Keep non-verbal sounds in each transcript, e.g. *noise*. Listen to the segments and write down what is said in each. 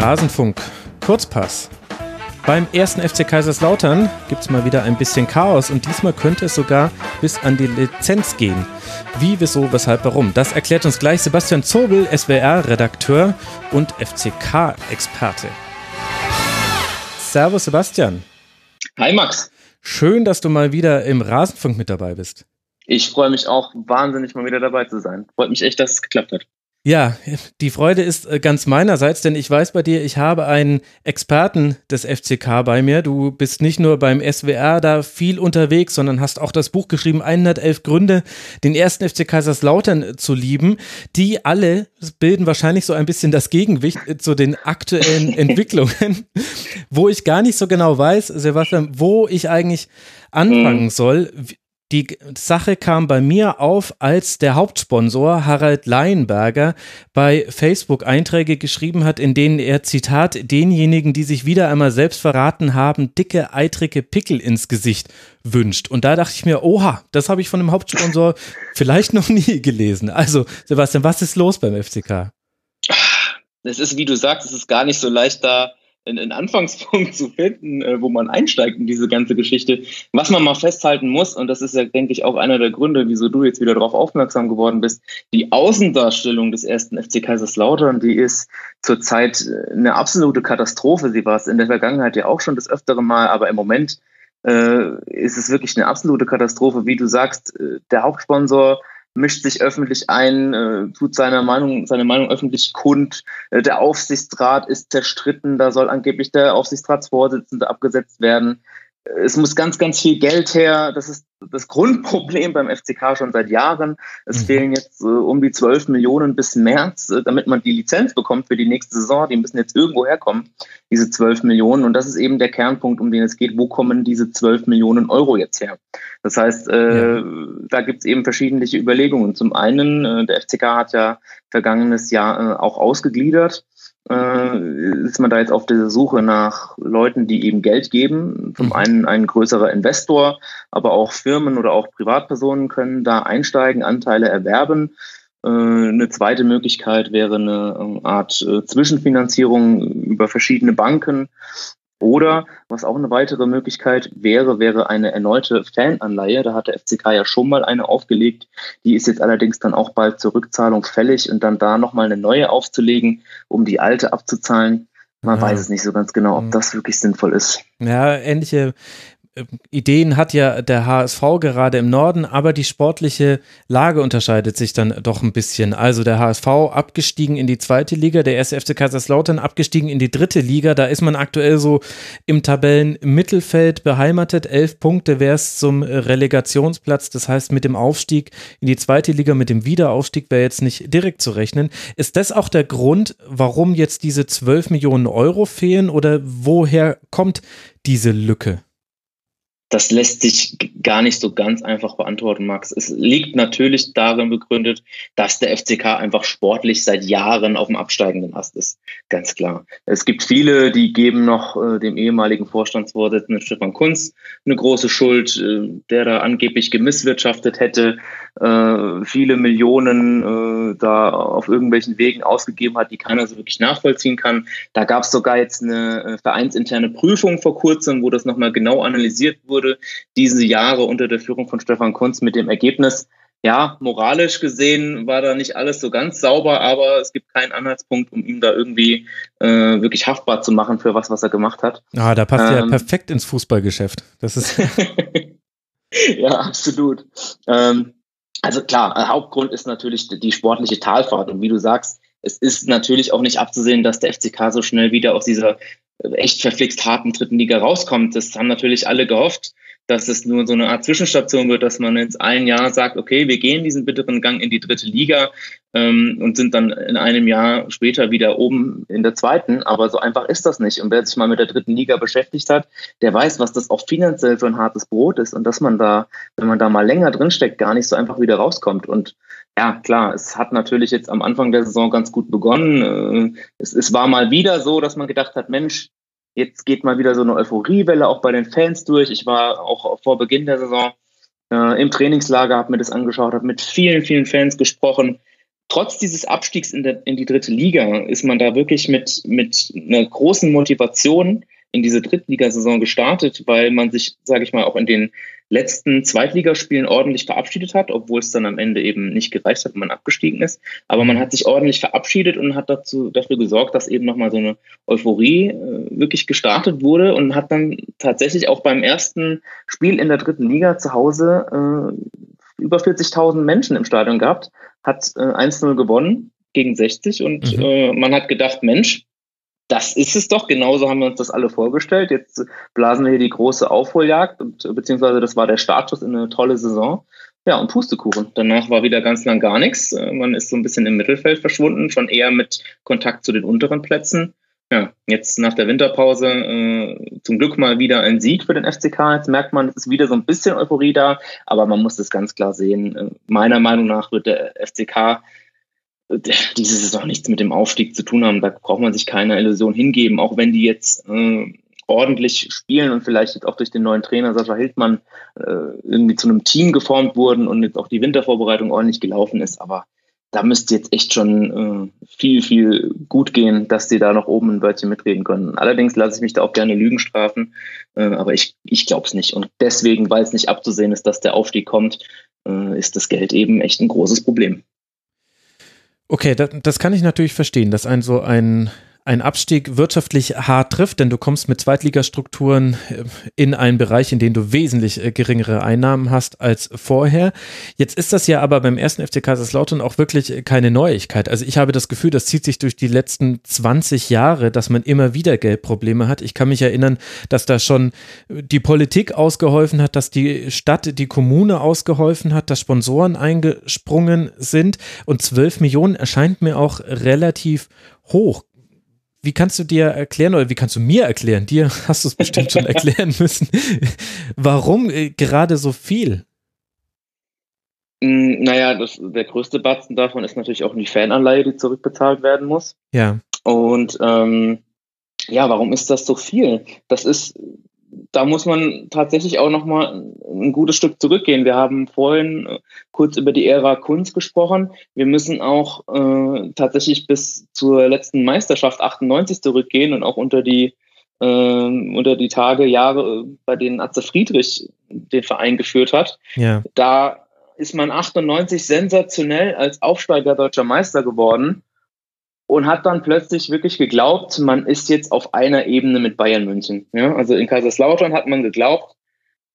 Rasenfunk Kurzpass. Beim ersten FC Kaiserslautern gibt es mal wieder ein bisschen Chaos und diesmal könnte es sogar bis an die Lizenz gehen. Wie, wieso, weshalb, warum? Das erklärt uns gleich Sebastian Zobel, SWR-Redakteur und FCK-Experte. Servus Sebastian. Hi Max. Schön, dass du mal wieder im Rasenfunk mit dabei bist. Ich freue mich auch wahnsinnig mal wieder dabei zu sein. Freut mich echt, dass es geklappt hat. Ja, die Freude ist äh, ganz meinerseits, denn ich weiß bei dir, ich habe einen Experten des FCK bei mir. Du bist nicht nur beim SWR da viel unterwegs, sondern hast auch das Buch geschrieben, 111 Gründe, den ersten FC Kaiserslautern zu lieben. Die alle bilden wahrscheinlich so ein bisschen das Gegengewicht zu den aktuellen *laughs* Entwicklungen, wo ich gar nicht so genau weiß, Sebastian, wo ich eigentlich anfangen mhm. soll. Die Sache kam bei mir auf, als der Hauptsponsor Harald Leinberger bei Facebook Einträge geschrieben hat, in denen er Zitat denjenigen, die sich wieder einmal selbst verraten haben, dicke, eitrige Pickel ins Gesicht wünscht. Und da dachte ich mir, oha, das habe ich von dem Hauptsponsor *laughs* vielleicht noch nie gelesen. Also, Sebastian, was ist los beim FCK? Es ist, wie du sagst, es ist gar nicht so leicht da einen Anfangspunkt *laughs* zu finden, äh, wo man einsteigt in diese ganze Geschichte. Was man mal festhalten muss, und das ist ja, denke ich, auch einer der Gründe, wieso du jetzt wieder darauf aufmerksam geworden bist, die Außendarstellung des ersten FC Kaiserslautern, die ist zurzeit äh, eine absolute Katastrophe. Sie war es in der Vergangenheit ja auch schon das öftere Mal, aber im Moment äh, ist es wirklich eine absolute Katastrophe. Wie du sagst, äh, der Hauptsponsor mischt sich öffentlich ein, äh, tut seine Meinung, seine Meinung öffentlich kund. Äh, der Aufsichtsrat ist zerstritten, da soll angeblich der Aufsichtsratsvorsitzende abgesetzt werden es muss ganz, ganz viel Geld her. Das ist das Grundproblem beim FCK schon seit Jahren. Es mhm. fehlen jetzt äh, um die 12 Millionen bis März, äh, damit man die Lizenz bekommt für die nächste Saison. Die müssen jetzt irgendwo herkommen, diese 12 Millionen. Und das ist eben der Kernpunkt, um den es geht. Wo kommen diese 12 Millionen Euro jetzt her? Das heißt, äh, ja. da gibt es eben verschiedene Überlegungen. Zum einen, äh, der FCK hat ja vergangenes Jahr äh, auch ausgegliedert äh, ist man da jetzt auf der Suche nach Leuten, die eben Geld geben. Zum mhm. einen ein größerer Investor, aber auch Firmen oder auch Privatpersonen können da einsteigen, Anteile erwerben. Äh, eine zweite Möglichkeit wäre eine ähm, Art äh, Zwischenfinanzierung über verschiedene Banken oder was auch eine weitere Möglichkeit wäre, wäre eine erneute Fananleihe. Da hat der FCK ja schon mal eine aufgelegt. Die ist jetzt allerdings dann auch bald zur Rückzahlung fällig und dann da nochmal eine neue aufzulegen, um die alte abzuzahlen. Man ja. weiß es nicht so ganz genau, ob mhm. das wirklich sinnvoll ist. Ja, ähnliche Ideen hat ja der HSV gerade im Norden, aber die sportliche Lage unterscheidet sich dann doch ein bisschen. Also der HSV abgestiegen in die zweite Liga, der erste FC Kaiserslautern abgestiegen in die dritte Liga. Da ist man aktuell so im Tabellenmittelfeld beheimatet. Elf Punkte wäre es zum Relegationsplatz. Das heißt, mit dem Aufstieg in die zweite Liga, mit dem Wiederaufstieg wäre jetzt nicht direkt zu rechnen. Ist das auch der Grund, warum jetzt diese zwölf Millionen Euro fehlen oder woher kommt diese Lücke? Das lässt sich gar nicht so ganz einfach beantworten, Max. Es liegt natürlich darin begründet, dass der FCK einfach sportlich seit Jahren auf dem absteigenden Ast ist. Ganz klar. Es gibt viele, die geben noch äh, dem ehemaligen Vorstandsvorsitzenden Stefan Kunz eine große Schuld, äh, der da angeblich gemisswirtschaftet hätte, äh, viele Millionen äh, da auf irgendwelchen Wegen ausgegeben hat, die keiner so wirklich nachvollziehen kann. Da gab es sogar jetzt eine äh, vereinsinterne Prüfung vor kurzem, wo das nochmal genau analysiert wurde diese Jahre unter der Führung von Stefan Kunz mit dem Ergebnis, ja, moralisch gesehen war da nicht alles so ganz sauber, aber es gibt keinen Anhaltspunkt, um ihn da irgendwie äh, wirklich haftbar zu machen für was, was er gemacht hat. Ah, da passt ähm, ja perfekt ins Fußballgeschäft. Das ist *laughs* ja absolut. Ähm, also klar, Hauptgrund ist natürlich die sportliche Talfahrt und wie du sagst, es ist natürlich auch nicht abzusehen, dass der FCK so schnell wieder aus dieser echt verflixt harten dritten Liga rauskommt. Das haben natürlich alle gehofft, dass es nur so eine Art Zwischenstation wird, dass man jetzt ein Jahr sagt, okay, wir gehen diesen bitteren Gang in die dritte Liga ähm, und sind dann in einem Jahr später wieder oben in der zweiten. Aber so einfach ist das nicht. Und wer sich mal mit der dritten Liga beschäftigt hat, der weiß, was das auch finanziell für ein hartes Brot ist und dass man da, wenn man da mal länger drinsteckt, gar nicht so einfach wieder rauskommt. Und ja, klar, es hat natürlich jetzt am Anfang der Saison ganz gut begonnen. Äh, es, es war mal wieder so, dass man gedacht hat, Mensch, Jetzt geht mal wieder so eine Euphoriewelle auch bei den Fans durch. Ich war auch vor Beginn der Saison äh, im Trainingslager, habe mir das angeschaut, habe mit vielen, vielen Fans gesprochen. trotz dieses Abstiegs in, der, in die dritte Liga ist man da wirklich mit, mit einer großen Motivation in diese Drittligasaison gestartet, weil man sich, sage ich mal, auch in den letzten Zweitligaspielen ordentlich verabschiedet hat, obwohl es dann am Ende eben nicht gereicht hat, wenn man abgestiegen ist. Aber man hat sich ordentlich verabschiedet und hat dazu, dafür gesorgt, dass eben nochmal so eine Euphorie äh, wirklich gestartet wurde und hat dann tatsächlich auch beim ersten Spiel in der dritten Liga zu Hause äh, über 40.000 Menschen im Stadion gehabt, hat äh, 1-0 gewonnen gegen 60 und mhm. äh, man hat gedacht, Mensch, das ist es doch, genauso haben wir uns das alle vorgestellt. Jetzt blasen wir hier die große Aufholjagd, und, beziehungsweise das war der Startschuss in eine tolle Saison. Ja, und Pustekuchen. Danach war wieder ganz lang gar nichts. Äh, man ist so ein bisschen im Mittelfeld verschwunden, schon eher mit Kontakt zu den unteren Plätzen. Ja, jetzt nach der Winterpause äh, zum Glück mal wieder ein Sieg für den FCK. Jetzt merkt man, es ist wieder so ein bisschen Euphorie da, aber man muss das ganz klar sehen. Äh, meiner Meinung nach wird der FCK *laughs* diese Saison nichts mit dem Aufstieg zu tun haben. Da braucht man sich keine Illusion hingeben, auch wenn die jetzt äh, ordentlich spielen und vielleicht jetzt auch durch den neuen Trainer Sascha Hildmann äh, irgendwie zu einem Team geformt wurden und jetzt auch die Wintervorbereitung ordentlich gelaufen ist. Aber da müsste jetzt echt schon äh, viel, viel gut gehen, dass die da noch oben ein Wörtchen mitreden können. Allerdings lasse ich mich da auch gerne Lügen strafen, äh, aber ich, ich glaube es nicht. Und deswegen, weil es nicht abzusehen ist, dass der Aufstieg kommt, äh, ist das Geld eben echt ein großes Problem. Okay, das, das kann ich natürlich verstehen, dass ein so ein ein Abstieg wirtschaftlich hart trifft, denn du kommst mit Zweitligastrukturen äh, in einen Bereich, in dem du wesentlich äh, geringere Einnahmen hast als vorher. Jetzt ist das ja aber beim ersten FC Kaiserslautern auch wirklich keine Neuigkeit. Also ich habe das Gefühl, das zieht sich durch die letzten 20 Jahre, dass man immer wieder Geldprobleme hat. Ich kann mich erinnern, dass da schon die Politik ausgeholfen hat, dass die Stadt, die Kommune ausgeholfen hat, dass Sponsoren eingesprungen sind und 12 Millionen erscheint mir auch relativ hoch wie kannst du dir erklären oder wie kannst du mir erklären, dir *laughs* hast du es bestimmt schon *laughs* erklären müssen, warum äh, gerade so viel? Mm, naja, das, der größte Batzen davon ist natürlich auch die Fananleihe, die zurückbezahlt werden muss. Ja. Und ähm, ja, warum ist das so viel? Das ist da muss man tatsächlich auch noch mal ein gutes Stück zurückgehen. Wir haben vorhin äh, kurz über die Ära Kunst gesprochen. Wir müssen auch äh, tatsächlich bis zur letzten Meisterschaft 98 zurückgehen und auch unter die äh, unter die Tage, Jahre, bei denen Atze Friedrich den Verein geführt hat. Ja. Da ist man 98 sensationell als Aufsteiger deutscher Meister geworden und hat dann plötzlich wirklich geglaubt, man ist jetzt auf einer Ebene mit Bayern München. Ja, also in Kaiserslautern hat man geglaubt,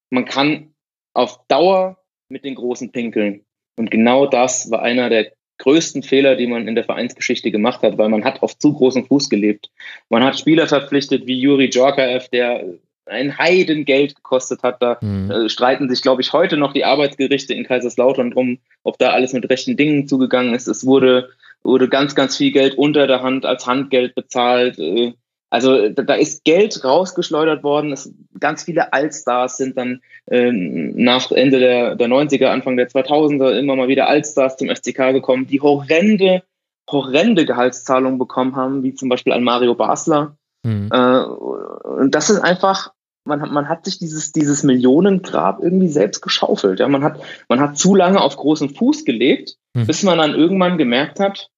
man kann auf Dauer mit den Großen pinkeln. Und genau das war einer der größten Fehler, die man in der Vereinsgeschichte gemacht hat, weil man hat auf zu großen Fuß gelebt. Man hat Spieler verpflichtet wie Juri Djorkaev, der ein Heidengeld gekostet hat. Da mhm. äh, streiten sich, glaube ich, heute noch die Arbeitsgerichte in Kaiserslautern drum, ob da alles mit rechten Dingen zugegangen ist. Es wurde wurde ganz, ganz viel Geld unter der Hand als Handgeld bezahlt. Äh, also da ist Geld rausgeschleudert worden. Es, ganz viele Allstars sind dann äh, nach Ende der, der 90er, Anfang der 2000er immer mal wieder Allstars zum FCK gekommen, die horrende, horrende Gehaltszahlungen bekommen haben, wie zum Beispiel an Mario Basler. Mhm. Äh, und das ist einfach, man hat, man hat sich dieses, dieses Millionengrab irgendwie selbst geschaufelt. Ja, man hat, man hat zu lange auf großen Fuß gelegt, mhm. bis man dann irgendwann gemerkt hat,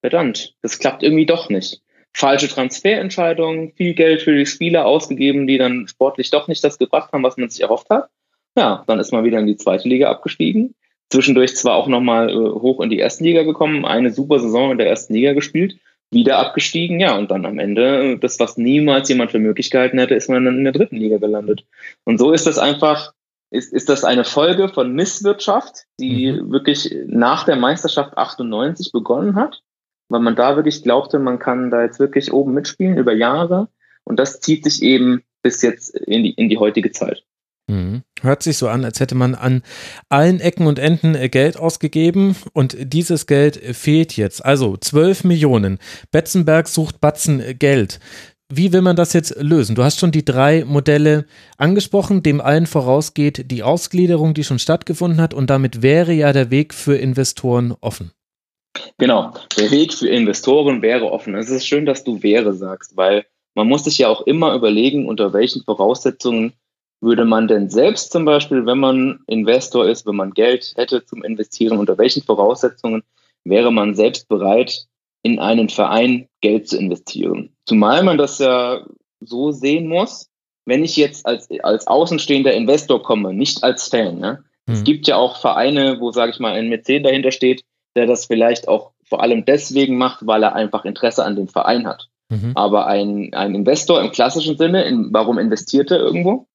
verdammt, das klappt irgendwie doch nicht. Falsche Transferentscheidungen, viel Geld für die Spieler ausgegeben, die dann sportlich doch nicht das gebracht haben, was man sich erhofft hat. Ja, dann ist man wieder in die zweite Liga abgestiegen. Zwischendurch zwar auch nochmal äh, hoch in die erste Liga gekommen, eine super Saison in der ersten Liga gespielt, wieder abgestiegen, ja, und dann am Ende, das, was niemals jemand für möglich gehalten hätte, ist man dann in der dritten Liga gelandet. Und so ist das einfach, ist, ist das eine Folge von Misswirtschaft, die mhm. wirklich nach der Meisterschaft 98 begonnen hat weil man da wirklich glaubte, man kann da jetzt wirklich oben mitspielen über Jahre. Und das zieht sich eben bis jetzt in die, in die heutige Zeit. Mhm. Hört sich so an, als hätte man an allen Ecken und Enden äh, Geld ausgegeben und dieses Geld fehlt jetzt. Also 12 Millionen. Betzenberg sucht Batzen äh, Geld. Wie will man das jetzt lösen? Du hast schon die drei Modelle angesprochen, dem allen vorausgeht die Ausgliederung, die schon stattgefunden hat und damit wäre ja der Weg für Investoren offen. Genau, der Weg für Investoren wäre offen. Es ist schön, dass du wäre sagst, weil man muss sich ja auch immer überlegen, unter welchen Voraussetzungen würde man denn selbst zum Beispiel, wenn man Investor ist, wenn man Geld hätte zum Investieren, unter welchen Voraussetzungen wäre man selbst bereit, in einen Verein Geld zu investieren. Zumal man das ja so sehen muss, wenn ich jetzt als, als außenstehender Investor komme, nicht als Fan. Ne? Mhm. Es gibt ja auch Vereine, wo, sage ich mal, ein Mäzen dahinter steht, der das vielleicht auch vor allem deswegen macht, weil er einfach Interesse an dem Verein hat. Mhm. Aber ein, ein Investor im klassischen Sinne, in, warum investiert er irgendwo?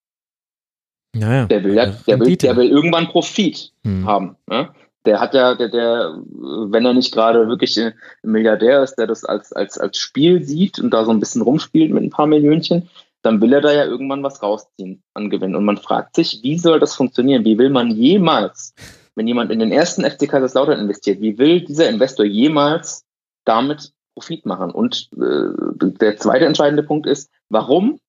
Naja, der will ja, der will, der will irgendwann Profit mhm. haben. Ne? Der hat ja, der, der, wenn er nicht gerade wirklich ein Milliardär ist, der das als, als, als Spiel sieht und da so ein bisschen rumspielt mit ein paar Millionchen, dann will er da ja irgendwann was rausziehen an Gewinn. Und man fragt sich, wie soll das funktionieren? Wie will man jemals, wenn jemand in den ersten FC Kaiserslautern investiert, wie will dieser Investor jemals damit Profit machen? Und äh, der zweite entscheidende Punkt ist, warum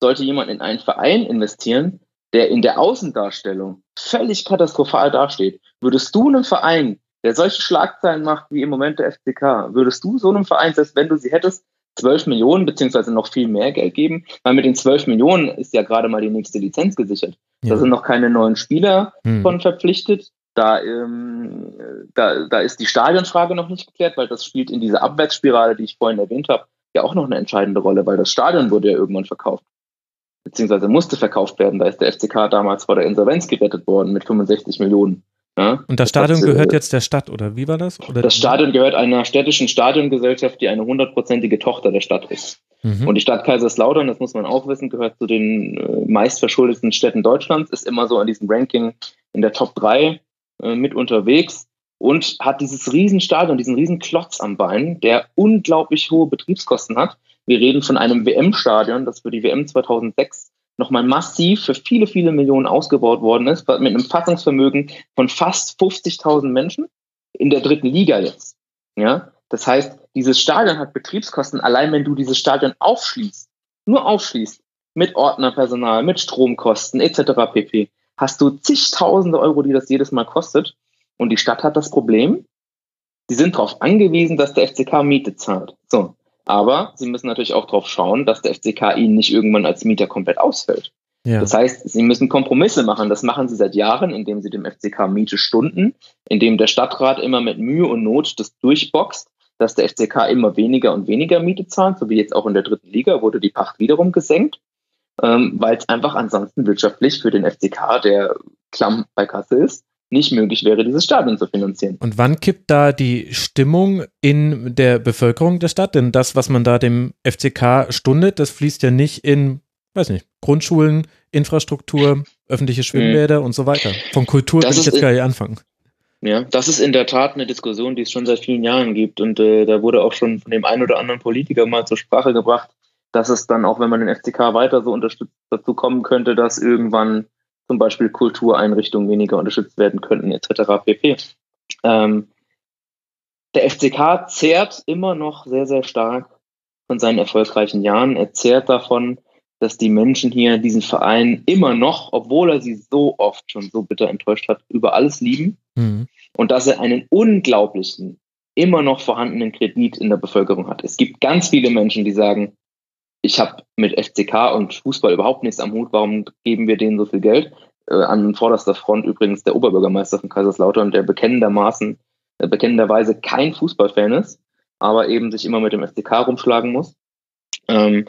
sollte jemand in einen Verein investieren, der in der Außendarstellung völlig katastrophal dasteht? Würdest du einem Verein, der solche Schlagzeilen macht wie im Moment der FCK, würdest du so einem Verein, selbst wenn du sie hättest, 12 Millionen beziehungsweise noch viel mehr Geld geben, weil mit den 12 Millionen ist ja gerade mal die nächste Lizenz gesichert. Ja. Da sind noch keine neuen Spieler hm. von verpflichtet. Da, ähm, da, da ist die Stadionfrage noch nicht geklärt, weil das spielt in dieser Abwärtsspirale, die ich vorhin erwähnt habe, ja auch noch eine entscheidende Rolle, weil das Stadion wurde ja irgendwann verkauft. Beziehungsweise musste verkauft werden. Da ist der FCK damals vor der Insolvenz gerettet worden mit 65 Millionen. Ja? Und das Stadion das, gehört äh, jetzt der Stadt, oder wie war das? Oder das Stadion gehört einer städtischen Stadiongesellschaft, die eine hundertprozentige Tochter der Stadt ist. Mhm. Und die Stadt Kaiserslautern, das muss man auch wissen, gehört zu den äh, meistverschuldeten Städten Deutschlands, ist immer so an diesem Ranking in der Top 3 äh, mit unterwegs und hat dieses Riesenstadion, diesen Riesenklotz am Bein, der unglaublich hohe Betriebskosten hat. Wir reden von einem WM-Stadion, das für die WM 2006 nochmal massiv für viele, viele Millionen ausgebaut worden ist, mit einem Fassungsvermögen von fast 50.000 Menschen in der dritten Liga jetzt. Ja, das heißt, dieses Stadion hat Betriebskosten, allein wenn du dieses Stadion aufschließt, nur aufschließt, mit Ordnerpersonal, mit Stromkosten etc. pp, hast du zigtausende Euro, die das jedes Mal kostet. Und die Stadt hat das Problem, sie sind darauf angewiesen, dass der FCK Miete zahlt. So, aber sie müssen natürlich auch darauf schauen, dass der FCK ihnen nicht irgendwann als Mieter komplett ausfällt. Ja. Das heißt, sie müssen Kompromisse machen. Das machen sie seit Jahren, indem sie dem FCK Miete stunden, indem der Stadtrat immer mit Mühe und Not das durchboxt, dass der FCK immer weniger und weniger Miete zahlt, so wie jetzt auch in der dritten Liga wurde die Pacht wiederum gesenkt, ähm, weil es einfach ansonsten wirtschaftlich für den FCK, der klamm bei Kasse ist, nicht möglich wäre, dieses Stadion zu finanzieren. Und wann kippt da die Stimmung in der Bevölkerung der Stadt? Denn das, was man da dem FCK stundet, das fließt ja nicht in, weiß nicht, Grundschulen, Infrastruktur, öffentliche Schwimmbäder mhm. und so weiter. Von Kultur das will ich jetzt gar nicht anfangen. Ja, das ist in der Tat eine Diskussion, die es schon seit vielen Jahren gibt. Und äh, da wurde auch schon von dem einen oder anderen Politiker mal zur Sprache gebracht, dass es dann auch, wenn man den FCK weiter so unterstützt, dazu kommen könnte, dass irgendwann zum Beispiel Kultureinrichtungen weniger unterstützt werden könnten, etc. pp. Ähm, der FCK zehrt immer noch sehr, sehr stark von seinen erfolgreichen Jahren. Er zehrt davon, dass die Menschen hier diesen Verein immer noch, obwohl er sie so oft schon so bitter enttäuscht hat, über alles lieben. Mhm. Und dass er einen unglaublichen, immer noch vorhandenen Kredit in der Bevölkerung hat. Es gibt ganz viele Menschen, die sagen, ich habe mit FCK und Fußball überhaupt nichts am Hut, warum geben wir denen so viel Geld? Äh, an vorderster Front übrigens der Oberbürgermeister von Kaiserslautern, der bekennendermaßen, äh, bekennenderweise kein Fußballfan ist, aber eben sich immer mit dem FCK rumschlagen muss. Ähm,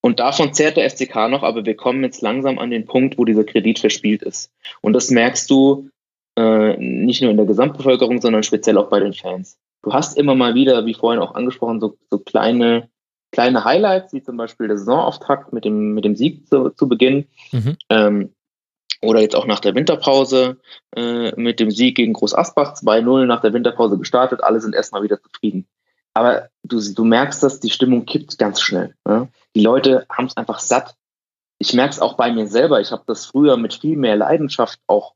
und davon zehrt der FCK noch, aber wir kommen jetzt langsam an den Punkt, wo dieser Kredit verspielt ist. Und das merkst du äh, nicht nur in der Gesamtbevölkerung, sondern speziell auch bei den Fans. Du hast immer mal wieder, wie vorhin auch angesprochen, so, so kleine kleine Highlights, wie zum Beispiel der Saisonauftakt mit dem, mit dem Sieg zu, zu Beginn. Mhm. Ähm, oder jetzt auch nach der Winterpause äh, mit dem Sieg gegen Groß Asbach 2-0 nach der Winterpause gestartet. Alle sind erstmal wieder zufrieden. Aber du, du merkst, dass die Stimmung kippt ganz schnell. Ne? Die Leute haben es einfach satt. Ich merke es auch bei mir selber. Ich habe das früher mit viel mehr Leidenschaft auch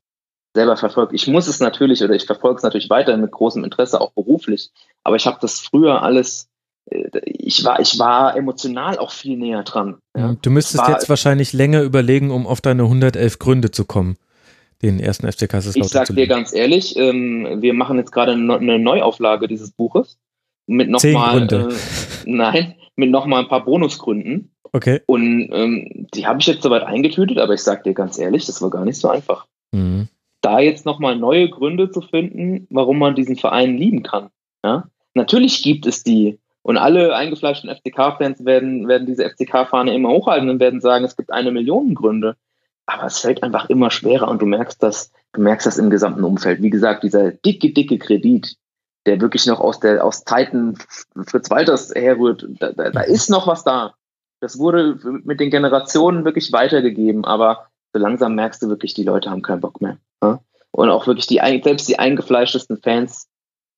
selber verfolgt. Ich muss es natürlich oder ich verfolge es natürlich weiterhin mit großem Interesse, auch beruflich. Aber ich habe das früher alles ich war, ich war emotional auch viel näher dran. Ja. Du müsstest war, jetzt wahrscheinlich länger überlegen, um auf deine 111 Gründe zu kommen, den ersten FC Kaiserslautern Ich sag dir ganz ehrlich, ähm, wir machen jetzt gerade eine Neuauflage dieses Buches mit nochmal, äh, nein, mit nochmal ein paar Bonusgründen. Okay. Und ähm, die habe ich jetzt soweit eingetütet, aber ich sag dir ganz ehrlich, das war gar nicht so einfach. Mhm. Da jetzt nochmal neue Gründe zu finden, warum man diesen Verein lieben kann. Ja? Natürlich gibt es die. Und alle eingefleischten FCK-Fans werden, werden diese FCK-Fahne immer hochhalten und werden sagen, es gibt eine Million Gründe. Aber es fällt einfach immer schwerer und du merkst das, du merkst das im gesamten Umfeld. Wie gesagt, dieser dicke, dicke Kredit, der wirklich noch aus der, aus Zeiten Fritz Walters herrührt, da, da, da ist noch was da. Das wurde mit den Generationen wirklich weitergegeben, aber so langsam merkst du wirklich, die Leute haben keinen Bock mehr. Und auch wirklich die, selbst die eingefleischtesten Fans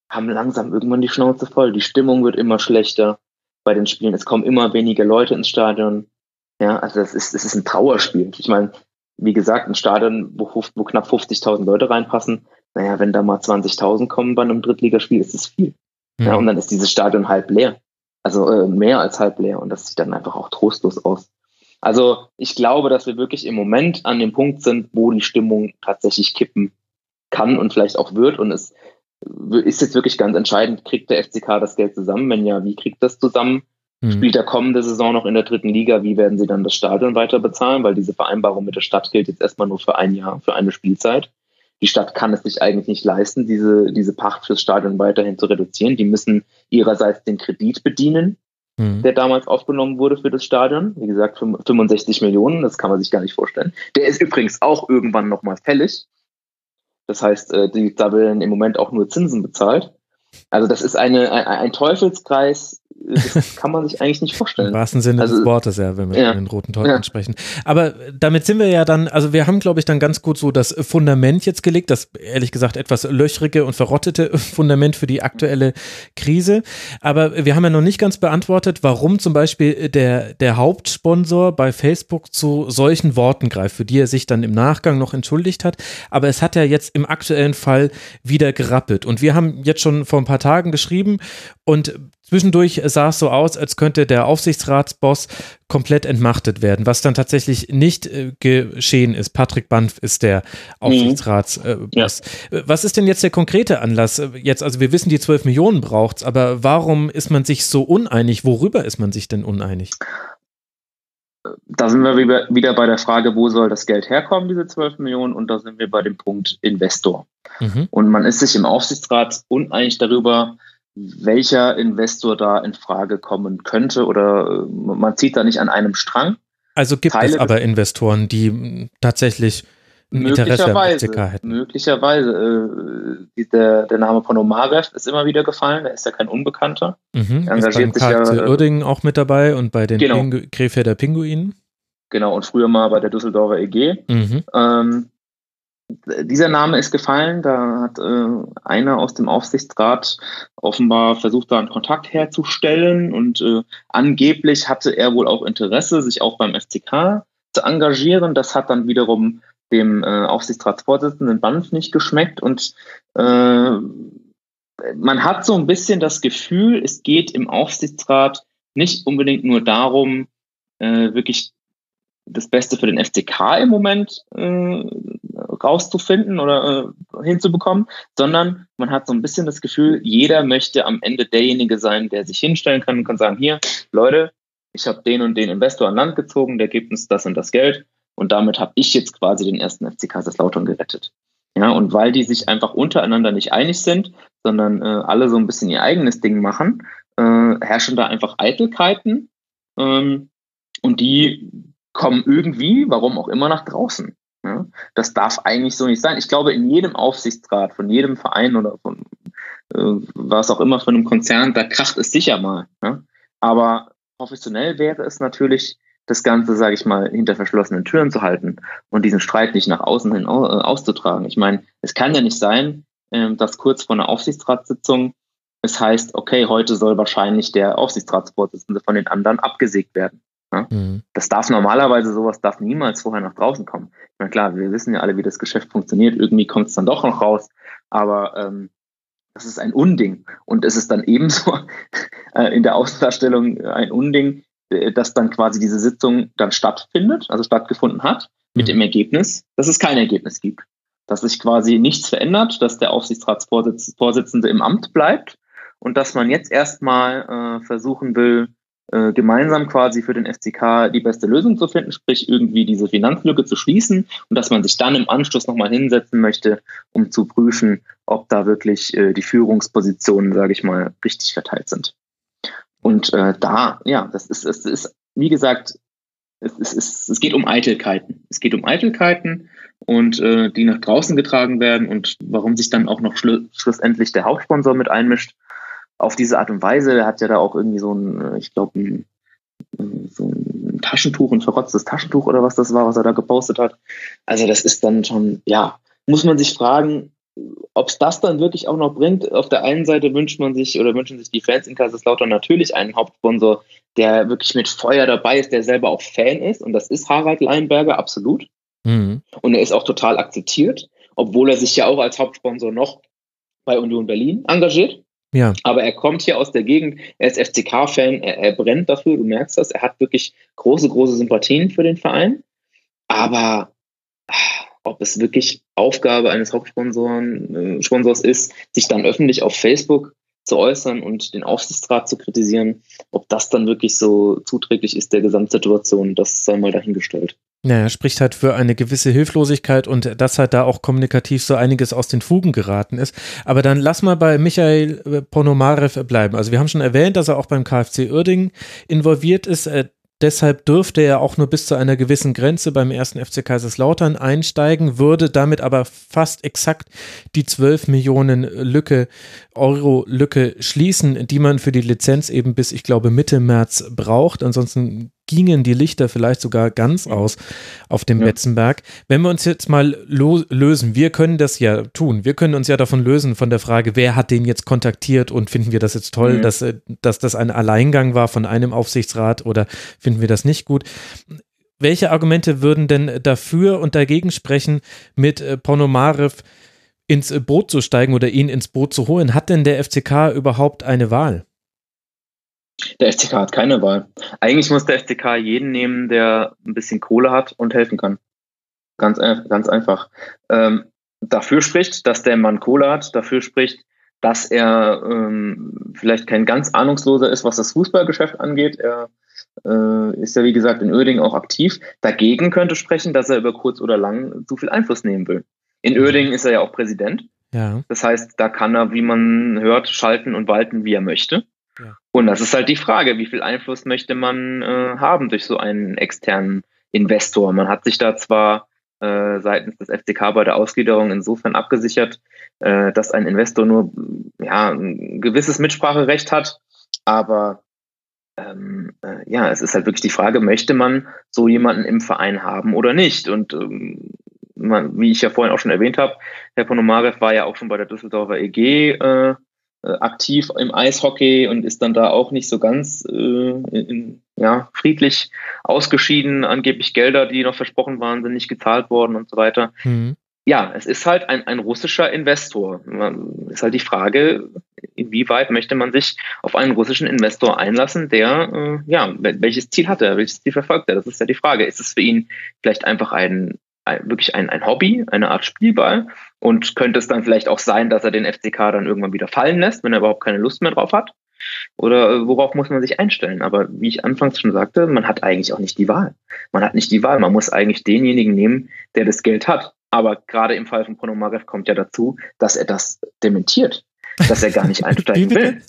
haben langsam irgendwann die Schnauze voll. Die Stimmung wird immer schlechter bei den Spielen. Es kommen immer weniger Leute ins Stadion. Ja, also es ist, es ist ein Trauerspiel. Ich meine, wie gesagt, ein Stadion, wo, wo knapp 50.000 Leute reinpassen, naja, wenn da mal 20.000 kommen bei einem Drittligaspiel, ist das viel. Mhm. Ja, und dann ist dieses Stadion halb leer. Also äh, mehr als halb leer. Und das sieht dann einfach auch trostlos aus. Also ich glaube, dass wir wirklich im Moment an dem Punkt sind, wo die Stimmung tatsächlich kippen kann und vielleicht auch wird. Und es ist jetzt wirklich ganz entscheidend, kriegt der FCK das Geld zusammen? Wenn ja, wie kriegt das zusammen? Mhm. Spielt er kommende Saison noch in der dritten Liga? Wie werden sie dann das Stadion weiter bezahlen? Weil diese Vereinbarung mit der Stadt gilt jetzt erstmal nur für ein Jahr, für eine Spielzeit. Die Stadt kann es sich eigentlich nicht leisten, diese, diese Pacht fürs Stadion weiterhin zu reduzieren. Die müssen ihrerseits den Kredit bedienen, mhm. der damals aufgenommen wurde für das Stadion. Wie gesagt, 65 Millionen, das kann man sich gar nicht vorstellen. Der ist übrigens auch irgendwann nochmal fällig. Das heißt, äh, die, da werden im Moment auch nur Zinsen bezahlt. Also das ist eine, ein, ein Teufelskreis, das kann man sich eigentlich nicht vorstellen. Im wahrsten Sinne also, des Wortes, ja, wenn wir ja, den roten Teufel ja. sprechen. Aber damit sind wir ja dann, also wir haben, glaube ich, dann ganz gut so das Fundament jetzt gelegt, das ehrlich gesagt etwas löchrige und verrottete *laughs* Fundament für die aktuelle Krise. Aber wir haben ja noch nicht ganz beantwortet, warum zum Beispiel der, der Hauptsponsor bei Facebook zu solchen Worten greift, für die er sich dann im Nachgang noch entschuldigt hat. Aber es hat ja jetzt im aktuellen Fall wieder gerappelt. Und wir haben jetzt schon vor ein paar Tagen geschrieben und Zwischendurch sah es so aus, als könnte der Aufsichtsratsboss komplett entmachtet werden, was dann tatsächlich nicht äh, geschehen ist. Patrick Banff ist der Aufsichtsratsboss. Äh, ja. Was ist denn jetzt der konkrete Anlass? Jetzt, also wir wissen, die 12 Millionen braucht es, aber warum ist man sich so uneinig? Worüber ist man sich denn uneinig? Da sind wir wieder bei der Frage, wo soll das Geld herkommen, diese 12 Millionen? Und da sind wir bei dem Punkt Investor. Mhm. Und man ist sich im Aufsichtsrat uneinig darüber, welcher Investor da in Frage kommen könnte oder äh, man zieht da nicht an einem Strang. Also gibt Teile es aber Investoren, die tatsächlich ein Interesse am FCK hätten. Möglicherweise. Äh, der, der Name von Omarev ist immer wieder gefallen, der ist ja kein Unbekannter. Mhm, engagiert ist beim sich ja, Uerdingen auch mit dabei und bei den genau. Pingu Krefelder Pinguinen. Genau, und früher mal bei der Düsseldorfer EG. Mhm. Ähm, dieser Name ist gefallen. Da hat äh, einer aus dem Aufsichtsrat offenbar versucht, da einen Kontakt herzustellen und äh, angeblich hatte er wohl auch Interesse, sich auch beim FCK zu engagieren. Das hat dann wiederum dem äh, Aufsichtsratsvorsitzenden Banff nicht geschmeckt und äh, man hat so ein bisschen das Gefühl, es geht im Aufsichtsrat nicht unbedingt nur darum, äh, wirklich das Beste für den FCK im Moment äh, rauszufinden oder äh, hinzubekommen, sondern man hat so ein bisschen das Gefühl, jeder möchte am Ende derjenige sein, der sich hinstellen kann und kann sagen, hier, Leute, ich habe den und den Investor an Land gezogen, der gibt uns das und das Geld und damit habe ich jetzt quasi den ersten FC Kaiserslautern gerettet. Ja, und weil die sich einfach untereinander nicht einig sind, sondern äh, alle so ein bisschen ihr eigenes Ding machen, äh, herrschen da einfach Eitelkeiten ähm, und die kommen irgendwie, warum auch immer, nach draußen. Das darf eigentlich so nicht sein. Ich glaube, in jedem Aufsichtsrat von jedem Verein oder von äh, was auch immer von einem Konzern, da kracht es sicher mal. Ja? Aber professionell wäre es natürlich, das Ganze, sage ich mal, hinter verschlossenen Türen zu halten und diesen Streit nicht nach außen hin äh, auszutragen. Ich meine, es kann ja nicht sein, äh, dass kurz vor einer Aufsichtsratssitzung es heißt, okay, heute soll wahrscheinlich der Aufsichtsratsvorsitzende von den anderen abgesägt werden. Ja? Mhm. Das darf normalerweise, sowas darf niemals vorher nach draußen kommen. Na klar, wir wissen ja alle, wie das Geschäft funktioniert. Irgendwie kommt es dann doch noch raus. Aber ähm, das ist ein Unding. Und es ist dann ebenso *laughs* äh, in der Außendarstellung ein Unding, äh, dass dann quasi diese Sitzung dann stattfindet, also stattgefunden hat, mit mhm. dem Ergebnis, dass es kein Ergebnis gibt. Dass sich quasi nichts verändert, dass der Aufsichtsratsvorsitzende im Amt bleibt und dass man jetzt erstmal äh, versuchen will, äh, gemeinsam quasi für den FCK die beste Lösung zu finden, sprich irgendwie diese Finanzlücke zu schließen und dass man sich dann im Anschluss nochmal hinsetzen möchte, um zu prüfen, ob da wirklich äh, die Führungspositionen, sage ich mal, richtig verteilt sind. Und äh, da, ja, das ist, es ist, wie gesagt, es, es, es, es geht um Eitelkeiten. Es geht um Eitelkeiten und äh, die nach draußen getragen werden und warum sich dann auch noch schlu schlussendlich der Hauptsponsor mit einmischt. Auf diese Art und Weise, er hat ja da auch irgendwie so ein, äh, ich glaube, ein, so ein Taschentuch, ein verrotztes Taschentuch oder was das war, was er da gepostet hat. Also das ist dann schon, ja, muss man sich fragen, ob es das dann wirklich auch noch bringt. Auf der einen Seite wünscht man sich oder wünschen sich die Fans in Kaiserslautern natürlich einen Hauptsponsor, der wirklich mit Feuer dabei ist, der selber auch Fan ist. Und das ist Harald Leinberger, absolut. Mhm. Und er ist auch total akzeptiert, obwohl er sich ja auch als Hauptsponsor noch bei Union Berlin engagiert. Ja. Aber er kommt hier aus der Gegend, er ist FCK-Fan, er, er brennt dafür, du merkst das, er hat wirklich große, große Sympathien für den Verein. Aber ob es wirklich Aufgabe eines Hauptsponsors äh, ist, sich dann öffentlich auf Facebook zu äußern und den Aufsichtsrat zu kritisieren, ob das dann wirklich so zuträglich ist der Gesamtsituation, das sei mal dahingestellt. Naja, spricht halt für eine gewisse Hilflosigkeit und dass halt da auch kommunikativ so einiges aus den Fugen geraten ist. Aber dann lass mal bei Michael äh, Ponomarev bleiben. Also wir haben schon erwähnt, dass er auch beim KfC Uerdingen involviert ist. Äh, Deshalb dürfte er auch nur bis zu einer gewissen Grenze beim ersten FC Kaiserslautern einsteigen, würde damit aber fast exakt die 12 Millionen Lücke, Euro Lücke schließen, die man für die Lizenz eben bis, ich glaube, Mitte März braucht. Ansonsten gingen die Lichter vielleicht sogar ganz aus auf dem ja. Betzenberg. Wenn wir uns jetzt mal lösen, wir können das ja tun. Wir können uns ja davon lösen, von der Frage, wer hat den jetzt kontaktiert und finden wir das jetzt toll, mhm. dass, äh, dass das ein Alleingang war von einem Aufsichtsrat oder finden wir das nicht gut? Welche Argumente würden denn dafür und dagegen sprechen, mit äh, Ponomarev ins Boot zu steigen oder ihn ins Boot zu holen? Hat denn der FCK überhaupt eine Wahl? Der FCK hat keine Wahl. Eigentlich muss der FCK jeden nehmen, der ein bisschen Kohle hat und helfen kann. Ganz, ganz einfach. Ähm, dafür spricht, dass der Mann Kohle hat, dafür spricht, dass er ähm, vielleicht kein ganz ahnungsloser ist, was das Fußballgeschäft angeht. Er äh, ist ja, wie gesagt, in Oerding auch aktiv. Dagegen könnte sprechen, dass er über kurz oder lang zu viel Einfluss nehmen will. In. Oerding ist er ja auch Präsident. Ja. Das heißt, da kann er, wie man hört, schalten und walten, wie er möchte. Und das ist halt die Frage, wie viel Einfluss möchte man äh, haben durch so einen externen Investor? Man hat sich da zwar äh, seitens des FCK bei der Ausgliederung insofern abgesichert, äh, dass ein Investor nur ja, ein gewisses Mitspracherecht hat, aber ähm, äh, ja, es ist halt wirklich die Frage, möchte man so jemanden im Verein haben oder nicht? Und ähm, man, wie ich ja vorhin auch schon erwähnt habe, Herr Ponomarev war ja auch schon bei der Düsseldorfer EG äh, aktiv im Eishockey und ist dann da auch nicht so ganz äh, in, ja, friedlich ausgeschieden. Angeblich Gelder, die noch versprochen waren, sind nicht gezahlt worden und so weiter. Mhm. Ja, es ist halt ein, ein russischer Investor. Man, ist halt die Frage, inwieweit möchte man sich auf einen russischen Investor einlassen, der, äh, ja, welches Ziel hat er, welches Ziel verfolgt er? Das ist ja die Frage. Ist es für ihn vielleicht einfach ein, ein wirklich ein, ein Hobby, eine Art Spielball? Und könnte es dann vielleicht auch sein, dass er den FCK dann irgendwann wieder fallen lässt, wenn er überhaupt keine Lust mehr drauf hat? Oder äh, worauf muss man sich einstellen? Aber wie ich anfangs schon sagte, man hat eigentlich auch nicht die Wahl. Man hat nicht die Wahl. Man muss eigentlich denjenigen nehmen, der das Geld hat. Aber gerade im Fall von Ponomarev kommt ja dazu, dass er das dementiert, dass er gar nicht *laughs* einsteigen will.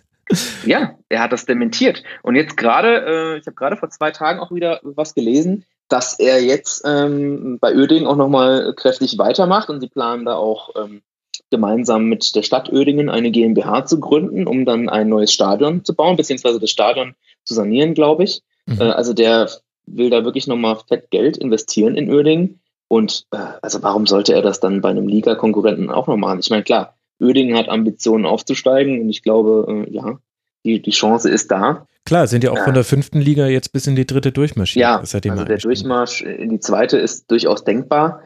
Ja, er hat das dementiert. Und jetzt gerade, äh, ich habe gerade vor zwei Tagen auch wieder was gelesen, dass er jetzt ähm, bei Öding auch nochmal kräftig weitermacht und sie planen da auch ähm, gemeinsam mit der Stadt Ödingen eine GmbH zu gründen, um dann ein neues Stadion zu bauen, beziehungsweise das Stadion zu sanieren, glaube ich. Mhm. Äh, also der will da wirklich nochmal fett Geld investieren in Ödingen. Und äh, also warum sollte er das dann bei einem Liga-Konkurrenten auch noch machen? Ich meine, klar, Ödingen hat Ambitionen aufzusteigen und ich glaube, äh, ja, die, die Chance ist da. Klar, sind ja auch ja. von der fünften Liga jetzt bis in die dritte durchmarschiert. Ja, also der Durchmarsch in die zweite ist durchaus denkbar.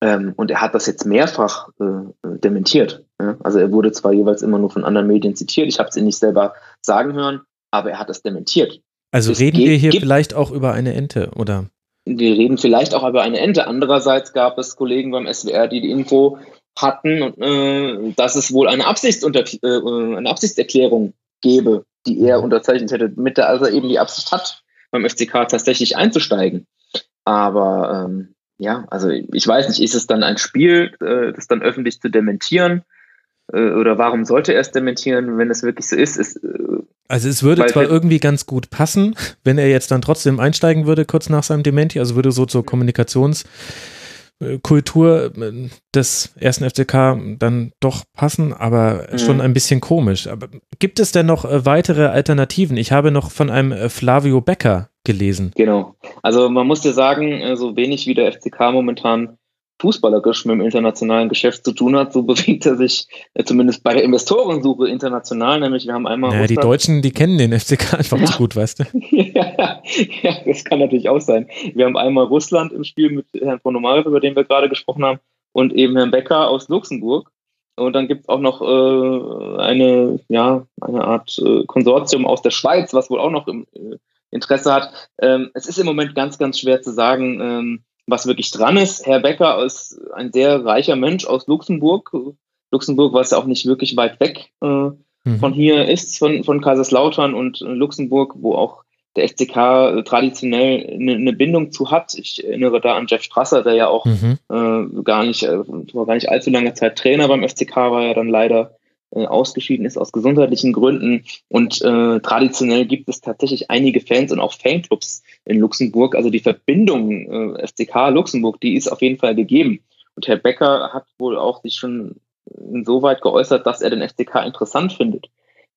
Ähm, und er hat das jetzt mehrfach äh, dementiert. Ja? Also er wurde zwar jeweils immer nur von anderen Medien zitiert, ich habe es ihn nicht selber sagen hören, aber er hat das dementiert. Also es reden geht, wir hier vielleicht auch über eine Ente, oder? Wir reden vielleicht auch über eine Ente. Andererseits gab es Kollegen beim SWR, die die Info hatten, äh, dass es wohl eine, Absichtsunter äh, eine Absichtserklärung gebe die er unterzeichnet hätte, mit der also eben die Absicht hat, beim FCK tatsächlich einzusteigen. Aber ähm, ja, also ich weiß nicht, ist es dann ein Spiel, äh, das dann öffentlich zu dementieren? Äh, oder warum sollte er es dementieren, wenn es wirklich so ist? ist äh, also es würde zwar irgendwie ganz gut passen, *laughs* wenn er jetzt dann trotzdem einsteigen würde, kurz nach seinem Dementi, also würde so zur Kommunikations- Kultur äh, des ersten FCK dann doch passen, aber mhm. schon ein bisschen komisch. Aber gibt es denn noch äh, weitere Alternativen? Ich habe noch von einem äh, Flavio Becker gelesen. Genau. Also man muss ja sagen, so wenig wie der FCK momentan fußballerisch mit dem internationalen Geschäft zu tun hat, so bewegt er sich äh, zumindest bei der Investorensuche international, nämlich wir haben einmal. Ja, die Deutschen, die kennen den FCK einfach ja. zu gut, weißt du? *laughs* ja, ja, das kann natürlich auch sein. Wir haben einmal Russland im Spiel mit Herrn Ponomarev, über den wir gerade gesprochen haben, und eben Herrn Becker aus Luxemburg. Und dann gibt es auch noch äh, eine, ja, eine Art äh, Konsortium aus der Schweiz, was wohl auch noch im, äh, Interesse hat. Ähm, es ist im Moment ganz, ganz schwer zu sagen, ähm, was wirklich dran ist. Herr Becker ist ein sehr reicher Mensch aus Luxemburg. Luxemburg, was ja auch nicht wirklich weit weg äh, mhm. von hier ist, von, von Kaiserslautern und äh, Luxemburg, wo auch der FCK äh, traditionell eine, eine, Bindung zu hat. Ich erinnere da an Jeff Strasser, der ja auch mhm. äh, gar nicht, äh, vor gar nicht allzu langer Zeit Trainer beim FCK war, ja dann leider äh, ausgeschieden ist aus gesundheitlichen Gründen. Und äh, traditionell gibt es tatsächlich einige Fans und auch Fanclubs in Luxemburg. Also die Verbindung äh, FCK Luxemburg, die ist auf jeden Fall gegeben. Und Herr Becker hat wohl auch sich schon insoweit geäußert, dass er den FCK interessant findet.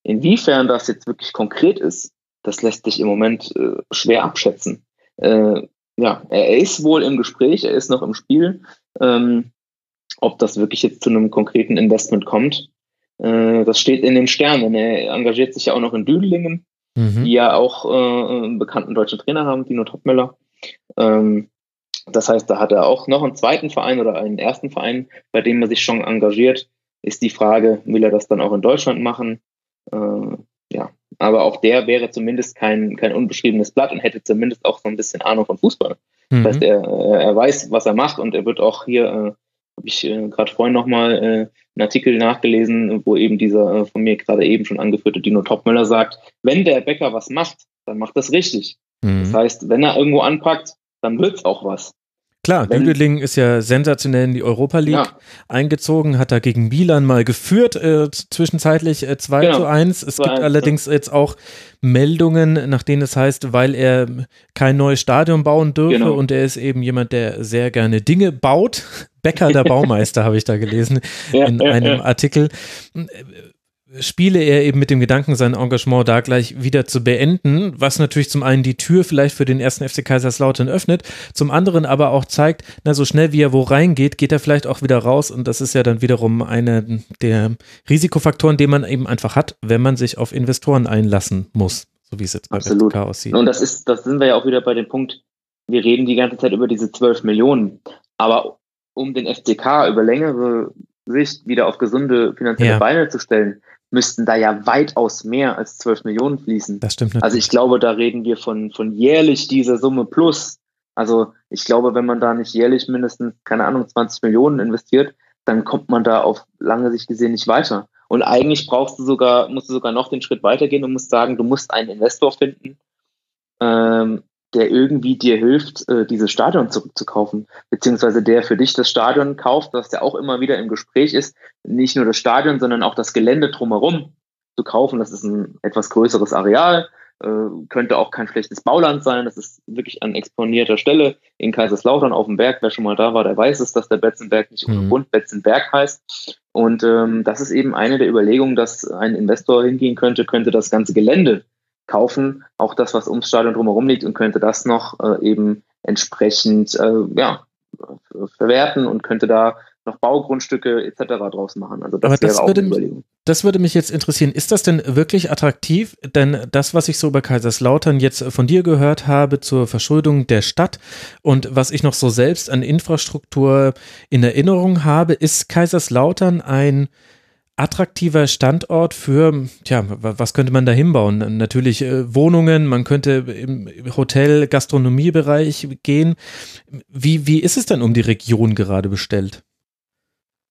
Inwiefern das jetzt wirklich konkret ist, das lässt sich im Moment äh, schwer abschätzen. Äh, ja, er ist wohl im Gespräch, er ist noch im Spiel. Ähm, ob das wirklich jetzt zu einem konkreten Investment kommt, äh, das steht in den Sternen. Er engagiert sich ja auch noch in Düdelingen, mhm. die ja auch äh, einen bekannten deutschen Trainer haben, Dino Topmüller. Ähm, das heißt, da hat er auch noch einen zweiten Verein oder einen ersten Verein, bei dem er sich schon engagiert. Ist die Frage, will er das dann auch in Deutschland machen? Äh, ja, aber auch der wäre zumindest kein, kein unbeschriebenes Blatt und hätte zumindest auch so ein bisschen Ahnung von Fußball. Mhm. Das heißt, er, er weiß, was er macht und er wird auch hier, äh, habe ich äh, gerade vorhin nochmal äh, einen Artikel nachgelesen, wo eben dieser äh, von mir gerade eben schon angeführte Dino Topmüller sagt, wenn der Bäcker was macht, dann macht das richtig. Mhm. Das heißt, wenn er irgendwo anpackt, dann wird's auch was. Klar, Düdeling ist ja sensationell in die Europa League ja. eingezogen, hat da gegen Milan mal geführt, äh, zwischenzeitlich äh, 2 genau. zu 1. Es 2 gibt 1, allerdings ja. jetzt auch Meldungen, nach denen es heißt, weil er kein neues Stadion bauen dürfe genau. und er ist eben jemand, der sehr gerne Dinge baut. *laughs* Becker der *laughs* Baumeister habe ich da gelesen ja, in einem Artikel spiele er eben mit dem Gedanken, sein Engagement da gleich wieder zu beenden, was natürlich zum einen die Tür vielleicht für den ersten FC Kaiserslautern öffnet, zum anderen aber auch zeigt, na, so schnell wie er wo reingeht, geht er vielleicht auch wieder raus und das ist ja dann wiederum einer der Risikofaktoren, den man eben einfach hat, wenn man sich auf Investoren einlassen muss, so wie es jetzt bei Absolut. FCK aussieht. Und das ist, das sind wir ja auch wieder bei dem Punkt, wir reden die ganze Zeit über diese 12 Millionen, aber um den FCK über längere Sicht wieder auf gesunde finanzielle ja. Beine zu stellen, müssten da ja weitaus mehr als 12 Millionen fließen. Das stimmt natürlich. Also ich glaube, da reden wir von, von jährlich dieser Summe plus. Also ich glaube, wenn man da nicht jährlich mindestens, keine Ahnung, 20 Millionen investiert, dann kommt man da auf lange Sicht gesehen nicht weiter. Und eigentlich brauchst du sogar, musst du sogar noch den Schritt weitergehen und musst sagen, du musst einen Investor finden, ähm, der irgendwie dir hilft, äh, dieses Stadion zurückzukaufen, beziehungsweise der für dich das Stadion kauft, was ja auch immer wieder im Gespräch ist, nicht nur das Stadion, sondern auch das Gelände drumherum zu kaufen. Das ist ein etwas größeres Areal, äh, könnte auch kein schlechtes Bauland sein. Das ist wirklich an exponierter Stelle in Kaiserslautern auf dem Berg. Wer schon mal da war, der weiß es, dass der Betzenberg nicht ohne mhm. Grund Betzenberg heißt. Und ähm, das ist eben eine der Überlegungen, dass ein Investor hingehen könnte, könnte das ganze Gelände kaufen, auch das, was ums Stadion drumherum liegt und könnte das noch äh, eben entsprechend äh, ja, verwerten und könnte da noch Baugrundstücke etc. draus machen. Also das, Aber das wäre auch würde, Das würde mich jetzt interessieren. Ist das denn wirklich attraktiv? Denn das, was ich so bei Kaiserslautern jetzt von dir gehört habe zur Verschuldung der Stadt und was ich noch so selbst an Infrastruktur in Erinnerung habe, ist Kaiserslautern ein attraktiver Standort für, tja, was könnte man da hinbauen? Natürlich äh, Wohnungen, man könnte im Hotel, Gastronomiebereich gehen. Wie, wie ist es denn um die Region gerade bestellt?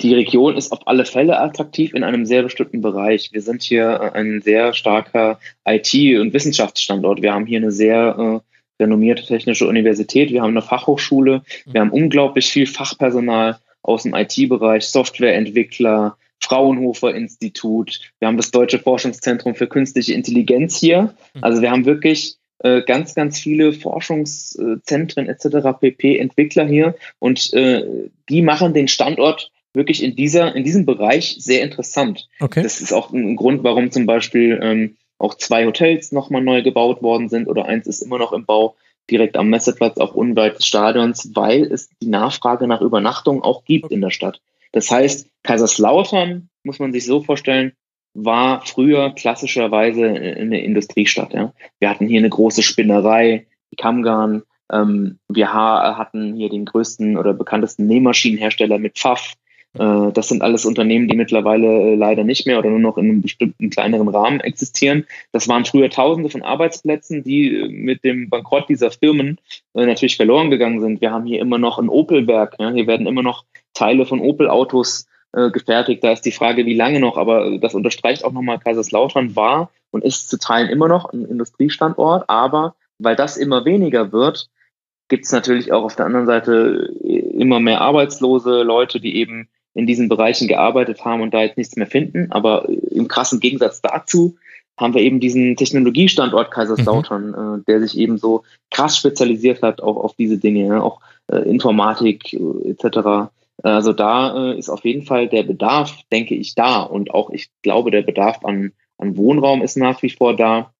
Die Region ist auf alle Fälle attraktiv in einem sehr bestimmten Bereich. Wir sind hier ein sehr starker IT- und Wissenschaftsstandort. Wir haben hier eine sehr äh, renommierte technische Universität. Wir haben eine Fachhochschule. Wir haben unglaublich viel Fachpersonal aus dem IT-Bereich, Softwareentwickler, Fraunhofer Institut. Wir haben das Deutsche Forschungszentrum für künstliche Intelligenz hier. Mhm. Also wir haben wirklich äh, ganz, ganz viele Forschungszentren etc. pp. Entwickler hier und äh, die machen den Standort wirklich in dieser, in diesem Bereich sehr interessant. Okay. Das ist auch ein Grund, warum zum Beispiel ähm, auch zwei Hotels nochmal neu gebaut worden sind oder eins ist immer noch im Bau direkt am Messeplatz, auch unweit des Stadions, weil es die Nachfrage nach Übernachtung auch gibt in der Stadt. Das heißt, Kaiserslautern, muss man sich so vorstellen, war früher klassischerweise eine Industriestadt. Ja. Wir hatten hier eine große Spinnerei, die Kamgarn. Ähm, wir hatten hier den größten oder bekanntesten Nähmaschinenhersteller mit Pfaff. Äh, das sind alles Unternehmen, die mittlerweile äh, leider nicht mehr oder nur noch in einem bestimmten kleineren Rahmen existieren. Das waren früher Tausende von Arbeitsplätzen, die äh, mit dem Bankrott dieser Firmen natürlich verloren gegangen sind. Wir haben hier immer noch ein Opelwerk. Hier werden immer noch Teile von Opel-Autos gefertigt. Da ist die Frage, wie lange noch, aber das unterstreicht auch nochmal, Kaiserslautern war und ist zu Teilen immer noch ein Industriestandort, aber weil das immer weniger wird, gibt es natürlich auch auf der anderen Seite immer mehr Arbeitslose, Leute, die eben in diesen Bereichen gearbeitet haben und da jetzt nichts mehr finden. Aber im krassen Gegensatz dazu haben wir eben diesen Technologiestandort Kaiserslautern, mhm. äh, der sich eben so krass spezialisiert hat auch auf diese Dinge, ja, auch äh, Informatik äh, etc. Also da äh, ist auf jeden Fall der Bedarf, denke ich, da. Und auch ich glaube, der Bedarf an, an Wohnraum ist nach wie vor da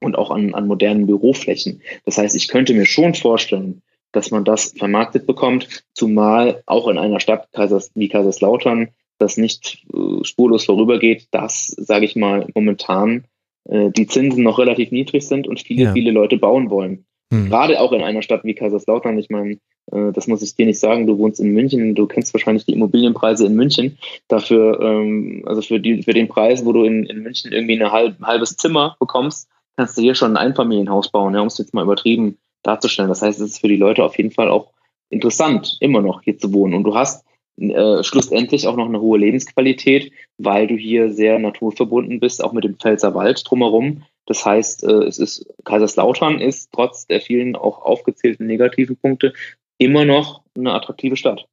und auch an, an modernen Büroflächen. Das heißt, ich könnte mir schon vorstellen, dass man das vermarktet bekommt, zumal auch in einer Stadt wie Kaiserslautern das nicht äh, spurlos vorübergeht, dass, sage ich mal, momentan äh, die Zinsen noch relativ niedrig sind und viele, ja. viele Leute bauen wollen. Hm. Gerade auch in einer Stadt wie Kaiserslautern, ich meine, äh, das muss ich dir nicht sagen, du wohnst in München, du kennst wahrscheinlich die Immobilienpreise in München. Dafür, ähm, also für, die, für den Preis, wo du in, in München irgendwie ein halb, halbes Zimmer bekommst, kannst du hier schon ein Einfamilienhaus bauen, ja, um es jetzt mal übertrieben darzustellen. Das heißt, es ist für die Leute auf jeden Fall auch interessant, immer noch hier zu wohnen. Und du hast äh, schlussendlich auch noch eine hohe Lebensqualität, weil du hier sehr naturverbunden bist, auch mit dem Pfälzer Wald drumherum. Das heißt, äh, es ist Kaiserslautern ist trotz der vielen auch aufgezählten negativen Punkte immer noch eine attraktive Stadt.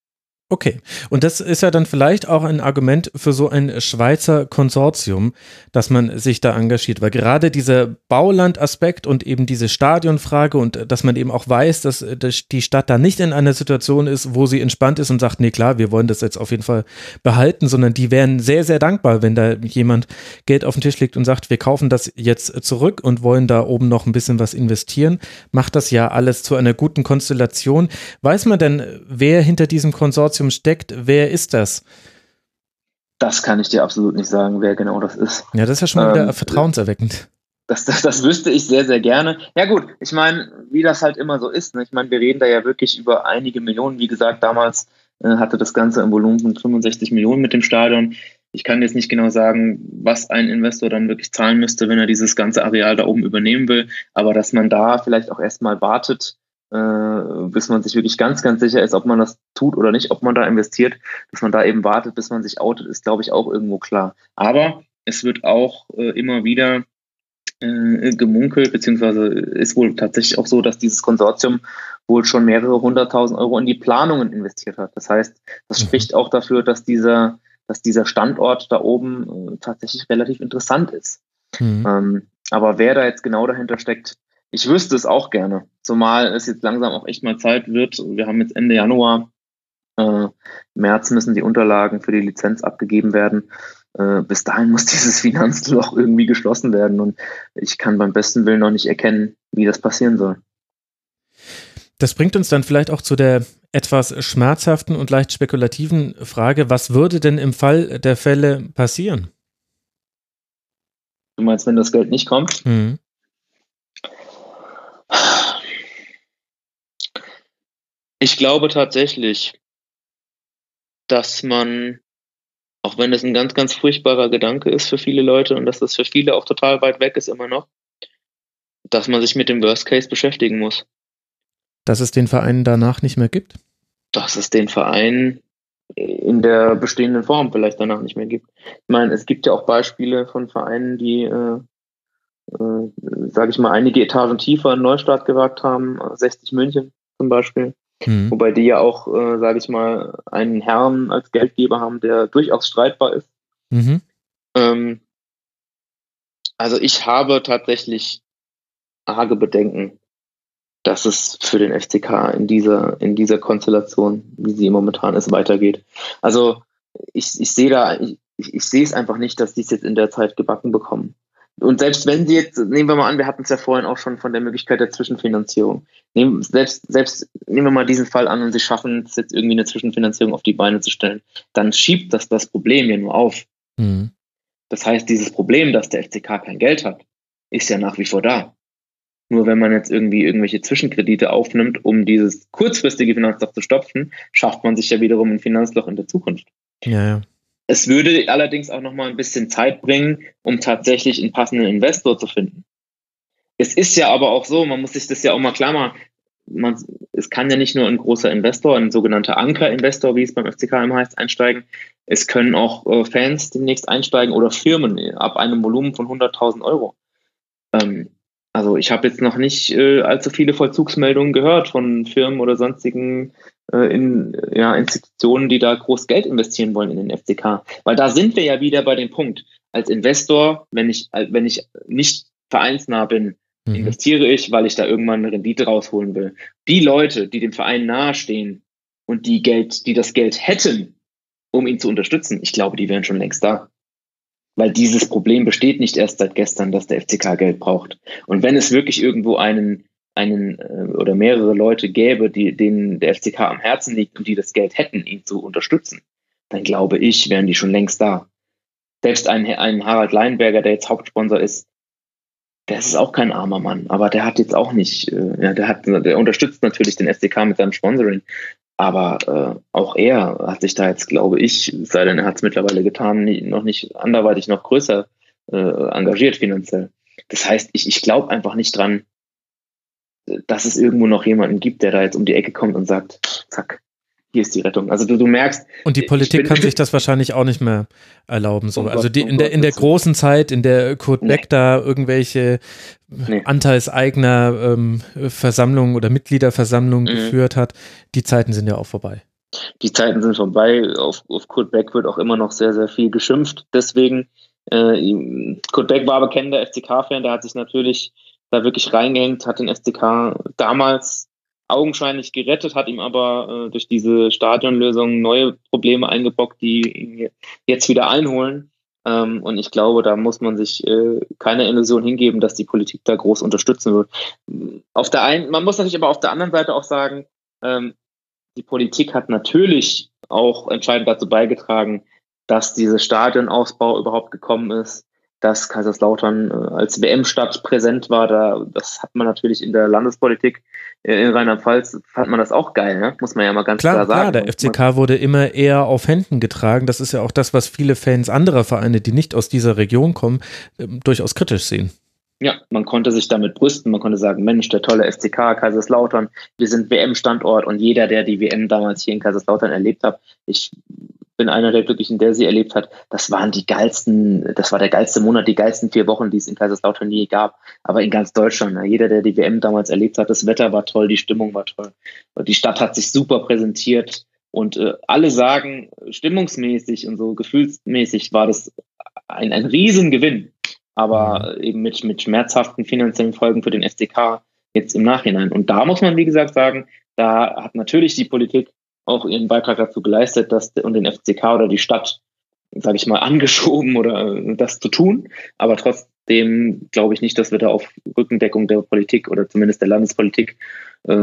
Okay, und das ist ja dann vielleicht auch ein Argument für so ein Schweizer Konsortium, dass man sich da engagiert, weil gerade dieser Baulandaspekt und eben diese Stadionfrage und dass man eben auch weiß, dass die Stadt da nicht in einer Situation ist, wo sie entspannt ist und sagt, nee klar, wir wollen das jetzt auf jeden Fall behalten, sondern die wären sehr, sehr dankbar, wenn da jemand Geld auf den Tisch legt und sagt, wir kaufen das jetzt zurück und wollen da oben noch ein bisschen was investieren, macht das ja alles zu einer guten Konstellation. Weiß man denn, wer hinter diesem Konsortium Konsortium steckt. Wer ist das? Das kann ich dir absolut nicht sagen, wer genau das ist. Ja, das ist ja schon mal wieder ähm, vertrauenserweckend. Das, das, das wüsste ich sehr, sehr gerne. Ja gut, ich meine, wie das halt immer so ist. Ne? Ich meine, wir reden da ja wirklich über einige Millionen. Wie gesagt, damals äh, hatte das Ganze ein Volumen von 65 Millionen mit dem Stadion. Ich kann jetzt nicht genau sagen, was ein Investor dann wirklich zahlen müsste, wenn er dieses ganze Areal da oben übernehmen will. Aber dass man da vielleicht auch erstmal wartet, bis man sich wirklich ganz, ganz sicher ist, ob man das tut oder nicht, ob man da investiert, dass man da eben wartet, bis man sich outet, ist, glaube ich, auch irgendwo klar. Aber es wird auch äh, immer wieder äh, gemunkelt, beziehungsweise ist wohl tatsächlich auch so, dass dieses Konsortium wohl schon mehrere hunderttausend Euro in die Planungen investiert hat. Das heißt, das mhm. spricht auch dafür, dass dieser, dass dieser Standort da oben äh, tatsächlich relativ interessant ist. Mhm. Ähm, aber wer da jetzt genau dahinter steckt, ich wüsste es auch gerne. Zumal es jetzt langsam auch echt mal Zeit wird. Wir haben jetzt Ende Januar. Äh, März müssen die Unterlagen für die Lizenz abgegeben werden. Äh, bis dahin muss *laughs* dieses Finanzloch irgendwie geschlossen werden. Und ich kann beim besten Willen noch nicht erkennen, wie das passieren soll. Das bringt uns dann vielleicht auch zu der etwas schmerzhaften und leicht spekulativen Frage, was würde denn im Fall der Fälle passieren? Du meinst, wenn das Geld nicht kommt? Mhm. Ich glaube tatsächlich, dass man, auch wenn das ein ganz, ganz furchtbarer Gedanke ist für viele Leute und dass das für viele auch total weit weg ist immer noch, dass man sich mit dem Worst Case beschäftigen muss. Dass es den Verein danach nicht mehr gibt? Dass es den Verein in der bestehenden Form vielleicht danach nicht mehr gibt. Ich meine, es gibt ja auch Beispiele von Vereinen, die, äh, äh, sage ich mal, einige Etagen tiefer einen Neustart gewagt haben, 60 München zum Beispiel, mhm. wobei die ja auch, äh, sage ich mal, einen Herrn als Geldgeber haben, der durchaus streitbar ist. Mhm. Ähm, also ich habe tatsächlich arge Bedenken, dass es für den FCK in dieser, in dieser Konstellation, wie sie momentan ist, weitergeht. Also ich, ich sehe da, ich, ich sehe es einfach nicht, dass die es jetzt in der Zeit gebacken bekommen. Und selbst wenn sie jetzt, nehmen wir mal an, wir hatten es ja vorhin auch schon von der Möglichkeit der Zwischenfinanzierung. Nehmen, selbst, selbst nehmen wir mal diesen Fall an und sie schaffen es jetzt irgendwie eine Zwischenfinanzierung auf die Beine zu stellen, dann schiebt das das Problem ja nur auf. Mhm. Das heißt, dieses Problem, dass der FCK kein Geld hat, ist ja nach wie vor da. Nur wenn man jetzt irgendwie irgendwelche Zwischenkredite aufnimmt, um dieses kurzfristige Finanzloch zu stopfen, schafft man sich ja wiederum ein Finanzloch in der Zukunft. Ja, ja. Es würde allerdings auch noch mal ein bisschen Zeit bringen, um tatsächlich einen passenden Investor zu finden. Es ist ja aber auch so, man muss sich das ja auch mal klar machen, man, es kann ja nicht nur ein großer Investor, ein sogenannter Anker-Investor, wie es beim FCK immer heißt, einsteigen. Es können auch äh, Fans demnächst einsteigen oder Firmen ab einem Volumen von 100.000 Euro. Ähm, also ich habe jetzt noch nicht äh, allzu viele Vollzugsmeldungen gehört von Firmen oder sonstigen äh, in, ja, Institutionen, die da groß Geld investieren wollen in den FCK. Weil da sind wir ja wieder bei dem Punkt. Als Investor, wenn ich, wenn ich nicht vereinsnah bin, mhm. investiere ich, weil ich da irgendwann eine Rendite rausholen will. Die Leute, die dem Verein nahestehen und die Geld, die das Geld hätten, um ihn zu unterstützen, ich glaube, die wären schon längst da. Weil dieses Problem besteht nicht erst seit gestern, dass der FCK Geld braucht. Und wenn es wirklich irgendwo einen, einen äh, oder mehrere Leute gäbe, die, denen der FCK am Herzen liegt und die das Geld hätten, ihn zu unterstützen, dann glaube ich, wären die schon längst da. Selbst ein, ein Harald Leinberger, der jetzt Hauptsponsor ist, der ist auch kein armer Mann, aber der hat jetzt auch nicht, äh, ja, der hat, der unterstützt natürlich den FCK mit seinem Sponsoring, aber äh, auch er hat sich da jetzt, glaube ich, sei denn er hat es mittlerweile getan, noch nicht anderweitig noch größer äh, engagiert finanziell. Das heißt, ich, ich glaube einfach nicht dran, dass es irgendwo noch jemanden gibt, der da jetzt um die Ecke kommt und sagt, zack, hier ist die Rettung. Also du, du merkst. Und die Politik kann sich *laughs* das wahrscheinlich auch nicht mehr erlauben. So. also die, in, der, in der großen Zeit, in der Kurt Beck nee. da irgendwelche nee. Anteilseigner ähm, Versammlungen oder Mitgliederversammlungen mhm. geführt hat, die Zeiten sind ja auch vorbei. Die Zeiten sind vorbei. Auf, auf Kurt Beck wird auch immer noch sehr, sehr viel geschimpft. Deswegen, äh, Kurt Beck war bekennender FCK-Fan, der hat sich natürlich da wirklich reingehängt, hat den FCK damals augenscheinlich gerettet, hat ihm aber äh, durch diese Stadionlösung neue Probleme eingebockt, die ihn jetzt wieder einholen. Ähm, und ich glaube, da muss man sich äh, keine Illusion hingeben, dass die Politik da groß unterstützen wird. Auf der einen, man muss natürlich aber auf der anderen Seite auch sagen, ähm, die Politik hat natürlich auch entscheidend dazu beigetragen, dass dieser Stadionausbau überhaupt gekommen ist dass Kaiserslautern äh, als WM-Stadt präsent war. Da, das hat man natürlich in der Landespolitik äh, in Rheinland-Pfalz, fand man das auch geil, ne? muss man ja mal ganz klar, klar sagen. Klar, der FCK wurde immer eher auf Händen getragen. Das ist ja auch das, was viele Fans anderer Vereine, die nicht aus dieser Region kommen, äh, durchaus kritisch sehen. Ja, man konnte sich damit brüsten, man konnte sagen, Mensch, der tolle FCK Kaiserslautern, wir sind WM-Standort und jeder, der die WM damals hier in Kaiserslautern erlebt hat, ich bin einer der Glücklichen, der sie erlebt hat. Das waren die geilsten, das war der geilste Monat, die geilsten vier Wochen, die es in Kaiserslautern je gab. Aber in ganz Deutschland, ne? jeder, der die WM damals erlebt hat, das Wetter war toll, die Stimmung war toll. Die Stadt hat sich super präsentiert und äh, alle sagen, stimmungsmäßig und so gefühlsmäßig war das ein, ein Riesengewinn. Aber eben mit, mit schmerzhaften finanziellen Folgen für den FCK jetzt im Nachhinein. Und da muss man, wie gesagt, sagen, da hat natürlich die Politik auch ihren Beitrag dazu geleistet, dass und den FCK oder die Stadt, sage ich mal, *laughs* angeschoben oder äh, das zu tun. Aber trotzdem glaube ich nicht, dass wir da auf Rückendeckung der Politik oder zumindest der Landespolitik äh,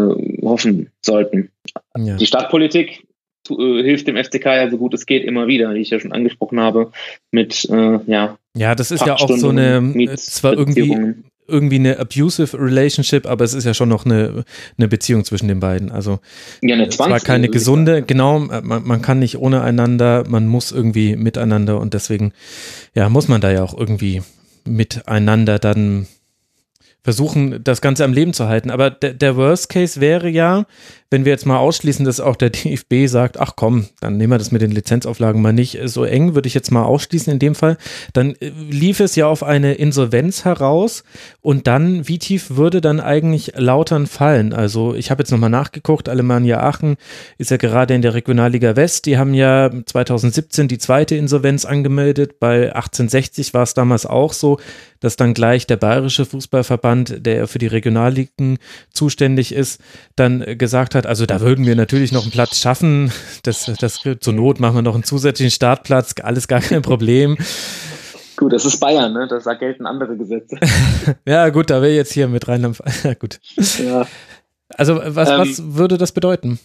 hoffen sollten. Ja. Die Stadtpolitik äh, hilft dem FCK ja so gut es geht immer wieder, wie ich ja schon angesprochen habe, mit äh, ja. Ja, das ist ja auch so eine zwar irgendwie irgendwie eine abusive Relationship, aber es ist ja schon noch eine, eine Beziehung zwischen den beiden. Also ja, eine es war keine gesunde, genau, man, man kann nicht ohne einander, man muss irgendwie miteinander und deswegen ja, muss man da ja auch irgendwie miteinander dann versuchen, das Ganze am Leben zu halten. Aber der, der Worst Case wäre ja, wenn wir jetzt mal ausschließen, dass auch der *laughs* DFB sagt, ach komm, dann nehmen wir das mit den Lizenzauflagen mal nicht so eng, würde ich jetzt mal ausschließen in dem Fall, dann äh, lief es ja auf eine Insolvenz heraus und dann, wie tief würde dann eigentlich Lautern fallen? Also ich habe jetzt nochmal nachgeguckt, Alemannia Aachen ist ja gerade in der Regionalliga West, die haben ja 2017 die zweite Insolvenz angemeldet, bei 1860 war es damals auch so, dass dann gleich der Bayerische Fußballverband, der für die Regionalligen zuständig ist, dann gesagt hat, also da würden wir natürlich noch einen Platz schaffen. Das, das zur Not machen wir noch einen zusätzlichen Startplatz, alles gar kein Problem. Gut, das ist Bayern, ne? Da gelten andere Gesetze. *laughs* ja, gut, da wäre jetzt hier mit Rheinland. *laughs* Ja, gut. Ja. Also, was, ähm, was würde das bedeuten?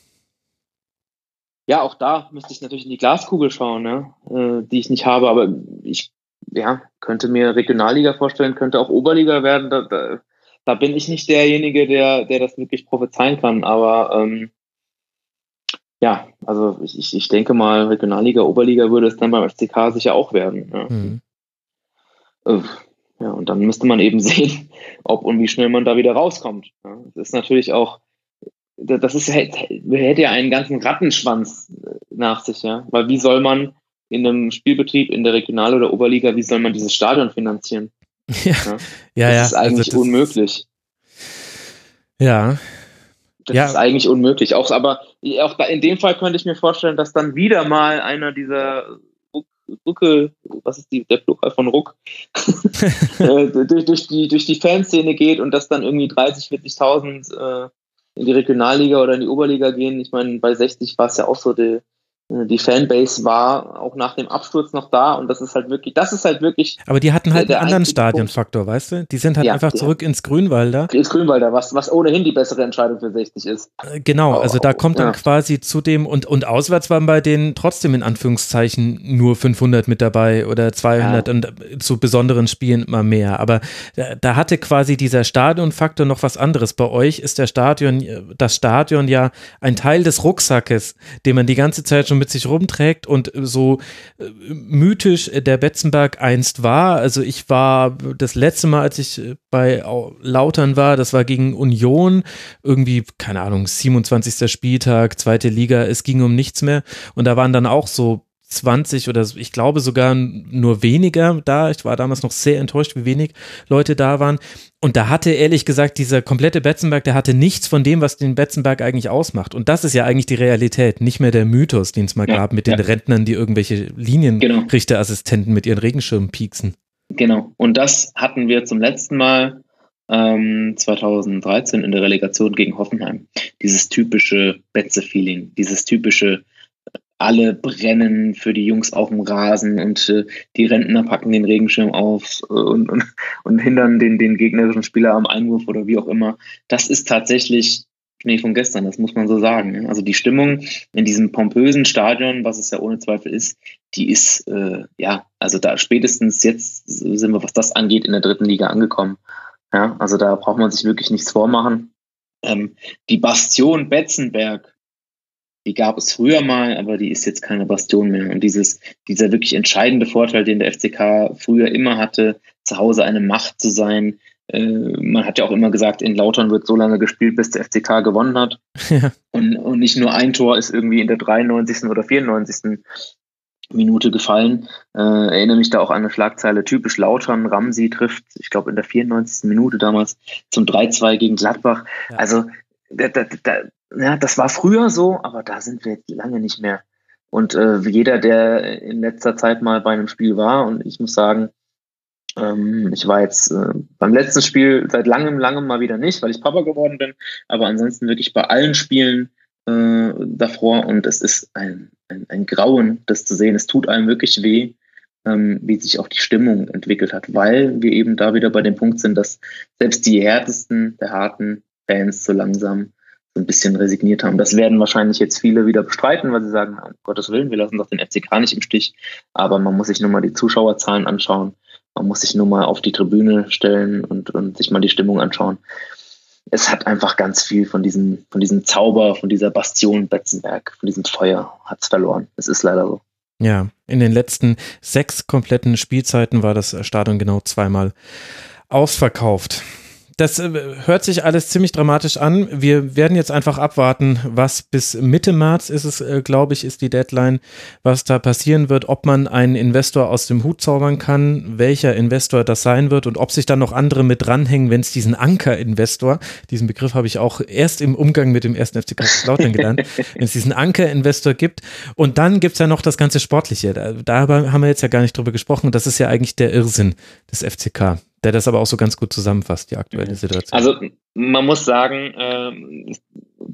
Ja, auch da müsste ich natürlich in die Glaskugel schauen, ne? Äh, die ich nicht habe, aber ich ja, könnte mir Regionalliga vorstellen, könnte auch Oberliga werden. Da, da, da bin ich nicht derjenige, der, der das wirklich prophezeien kann. Aber ähm, ja, also ich, ich denke mal, Regionalliga, Oberliga würde es dann beim FCK sicher auch werden. Ja. Mhm. ja, und dann müsste man eben *laughs* sehen, ob und wie schnell man da wieder rauskommt. Ja, das ist natürlich auch, das ist, hätte ja einen ganzen Rattenschwanz nach sich, ja. Weil wie soll man in einem Spielbetrieb in der Regional- oder Oberliga, wie soll man dieses Stadion finanzieren? Ja, ja, ja. Das ja. ist eigentlich also das unmöglich. Ja. Das ja. ist eigentlich unmöglich. Auch, aber auch in dem Fall könnte ich mir vorstellen, dass dann wieder mal einer dieser Rucke, was ist die, der Plural von Ruck, *laughs* äh, durch, durch, die, durch die Fanszene geht und dass dann irgendwie 30, 40.000 äh, in die Regionalliga oder in die Oberliga gehen. Ich meine, bei 60 war es ja auch so die, die Fanbase war auch nach dem Absturz noch da und das ist halt wirklich, das ist halt wirklich. Aber die hatten halt einen anderen Stadionfaktor, weißt du? Die sind halt ja, einfach zurück ins Grünwalder. Ins Grünwalder, was, was ohnehin die bessere Entscheidung für 60 ist. Äh, genau, also da kommt dann ja. quasi zu dem und, und auswärts waren bei denen trotzdem in Anführungszeichen nur 500 mit dabei oder 200 ja. und äh, zu besonderen Spielen immer mehr. Aber da, da hatte quasi dieser Stadionfaktor noch was anderes. Bei euch ist der Stadion, das Stadion ja ein Teil des Rucksackes, den man die ganze Zeit schon mit sich rumträgt und so äh, mythisch der Betzenberg einst war. Also ich war das letzte Mal, als ich bei Lautern war, das war gegen Union, irgendwie, keine Ahnung, 27. Spieltag, zweite Liga, es ging um nichts mehr. Und da waren dann auch so 20 oder ich glaube sogar nur weniger da. Ich war damals noch sehr enttäuscht, wie wenig Leute da waren. Und da hatte ehrlich gesagt dieser komplette Betzenberg, der hatte nichts von dem, was den Betzenberg eigentlich ausmacht. Und das ist ja eigentlich die Realität, nicht mehr der Mythos, den es mal ja, gab mit den ja. Rentnern, die irgendwelche Linienrichterassistenten genau. mit ihren Regenschirmen pieksen. Genau. Und das hatten wir zum letzten Mal ähm, 2013 in der Relegation gegen Hoffenheim. Dieses typische Betze-Feeling, dieses typische alle brennen für die Jungs auf dem Rasen und äh, die Rentner packen den Regenschirm auf äh, und, und, und hindern den, den gegnerischen Spieler am Einwurf oder wie auch immer. Das ist tatsächlich Schnee von gestern, das muss man so sagen. Also die Stimmung in diesem pompösen Stadion, was es ja ohne Zweifel ist, die ist, äh, ja, also da spätestens jetzt sind wir, was das angeht, in der dritten Liga angekommen. Ja, also da braucht man sich wirklich nichts vormachen. Ähm, die Bastion Betzenberg, die gab es früher mal, aber die ist jetzt keine Bastion mehr. Und dieses, dieser wirklich entscheidende Vorteil, den der FCK früher immer hatte, zu Hause eine Macht zu sein. Äh, man hat ja auch immer gesagt, in Lautern wird so lange gespielt, bis der FCK gewonnen hat. Ja. Und, und nicht nur ein Tor ist irgendwie in der 93. oder 94. Minute gefallen. Äh, erinnere mich da auch an eine Schlagzeile, typisch Lautern, Ramsi trifft, ich glaube in der 94. Minute damals zum 3-2 gegen Gladbach. Ja. Also da, da, da, ja, das war früher so, aber da sind wir jetzt lange nicht mehr. Und äh, jeder, der in letzter Zeit mal bei einem Spiel war, und ich muss sagen, ähm, ich war jetzt äh, beim letzten Spiel seit langem, langem mal wieder nicht, weil ich Papa geworden bin, aber ansonsten wirklich bei allen Spielen äh, davor und es ist ein, ein, ein Grauen, das zu sehen. Es tut einem wirklich weh, ähm, wie sich auch die Stimmung entwickelt hat, weil wir eben da wieder bei dem Punkt sind, dass selbst die härtesten der harten Fans so langsam ein bisschen resigniert haben. Das werden wahrscheinlich jetzt viele wieder bestreiten, weil sie sagen, um Gottes Willen, wir lassen doch den FCK nicht im Stich. Aber man muss sich nur mal die Zuschauerzahlen anschauen. Man muss sich nur mal auf die Tribüne stellen und, und sich mal die Stimmung anschauen. Es hat einfach ganz viel von diesem, von diesem Zauber, von dieser Bastion Betzenberg, von diesem Feuer hat es verloren. Es ist leider so. Ja, in den letzten sechs kompletten Spielzeiten war das Stadion genau zweimal ausverkauft. Das äh, hört sich alles ziemlich dramatisch an. Wir werden jetzt einfach abwarten, was bis Mitte März ist es, äh, glaube ich, ist die Deadline, was da passieren wird, ob man einen Investor aus dem Hut zaubern kann, welcher Investor das sein wird und ob sich dann noch andere mit dranhängen, wenn es diesen Anker-Investor, diesen Begriff habe ich auch erst im Umgang mit dem ersten FC Kaiserslautern gelernt, *laughs* wenn es diesen Anker-Investor gibt. Und dann gibt es ja noch das ganze Sportliche. Da, darüber haben wir jetzt ja gar nicht drüber gesprochen. Das ist ja eigentlich der Irrsinn des FCK der das aber auch so ganz gut zusammenfasst, die aktuelle Situation. Also man muss sagen, äh,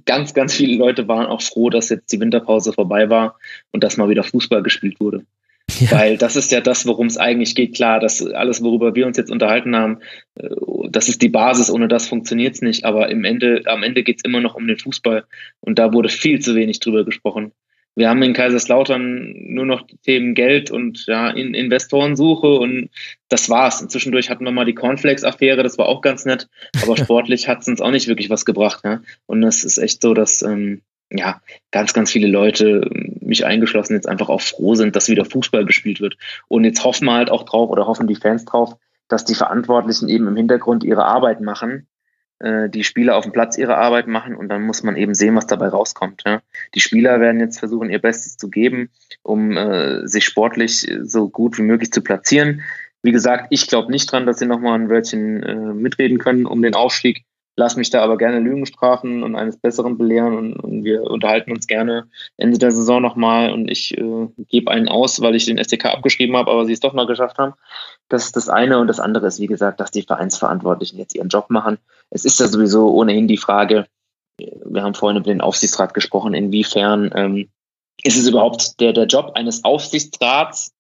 ganz, ganz viele Leute waren auch froh, dass jetzt die Winterpause vorbei war und dass mal wieder Fußball gespielt wurde. *laughs* Ja. Weil das ist ja das, worum es eigentlich geht. Klar, das alles, worüber wir uns jetzt unterhalten haben, äh, das ist die Basis. Ohne das funktioniert es nicht. Aber im Ende, am Ende geht es immer noch um den Fußball. Und da wurde viel zu wenig drüber gesprochen. Wir haben in Kaiserslautern nur noch die Themen Geld und ja, in Investorensuche und das war's. Und zwischendurch hatten wir mal die Cornflakes-Affäre, das war auch ganz nett, aber *laughs* sportlich hat es uns auch nicht wirklich was gebracht. Ja? Und es ist echt so, dass ähm, ja, ganz, ganz viele Leute, mich eingeschlossen, jetzt einfach auch froh sind, dass wieder Fußball gespielt wird. Und jetzt hoffen wir halt auch drauf oder hoffen die Fans drauf, dass die Verantwortlichen eben im Hintergrund ihre Arbeit machen äh, die Spieler auf dem Platz ihre Arbeit machen und dann muss man eben sehen, was dabei rauskommt. Ja. Die Spieler werden jetzt versuchen, ihr Bestes zu geben, um äh, sich sportlich so gut wie möglich zu platzieren. Wie gesagt, ich glaube nicht dran, dass sie nochmal ein Wörtchen äh, mitreden können um den Aufstieg. Lass mich da aber gerne Lügen strafen und eines Besseren belehren und, und wir unterhalten uns gerne Ende der Saison nochmal und ich äh, gebe einen aus, weil ich den SDK abgeschrieben habe, aber sie es doch noch geschafft haben. Das ist das eine und das andere ist, wie gesagt, dass die Vereinsverantwortlichen jetzt ihren Job machen. Es ist ja sowieso ohnehin die Frage, wir haben vorhin über den Aufsichtsrat gesprochen, inwiefern ähm, ist es überhaupt der, der Job eines Aufsichtsrats,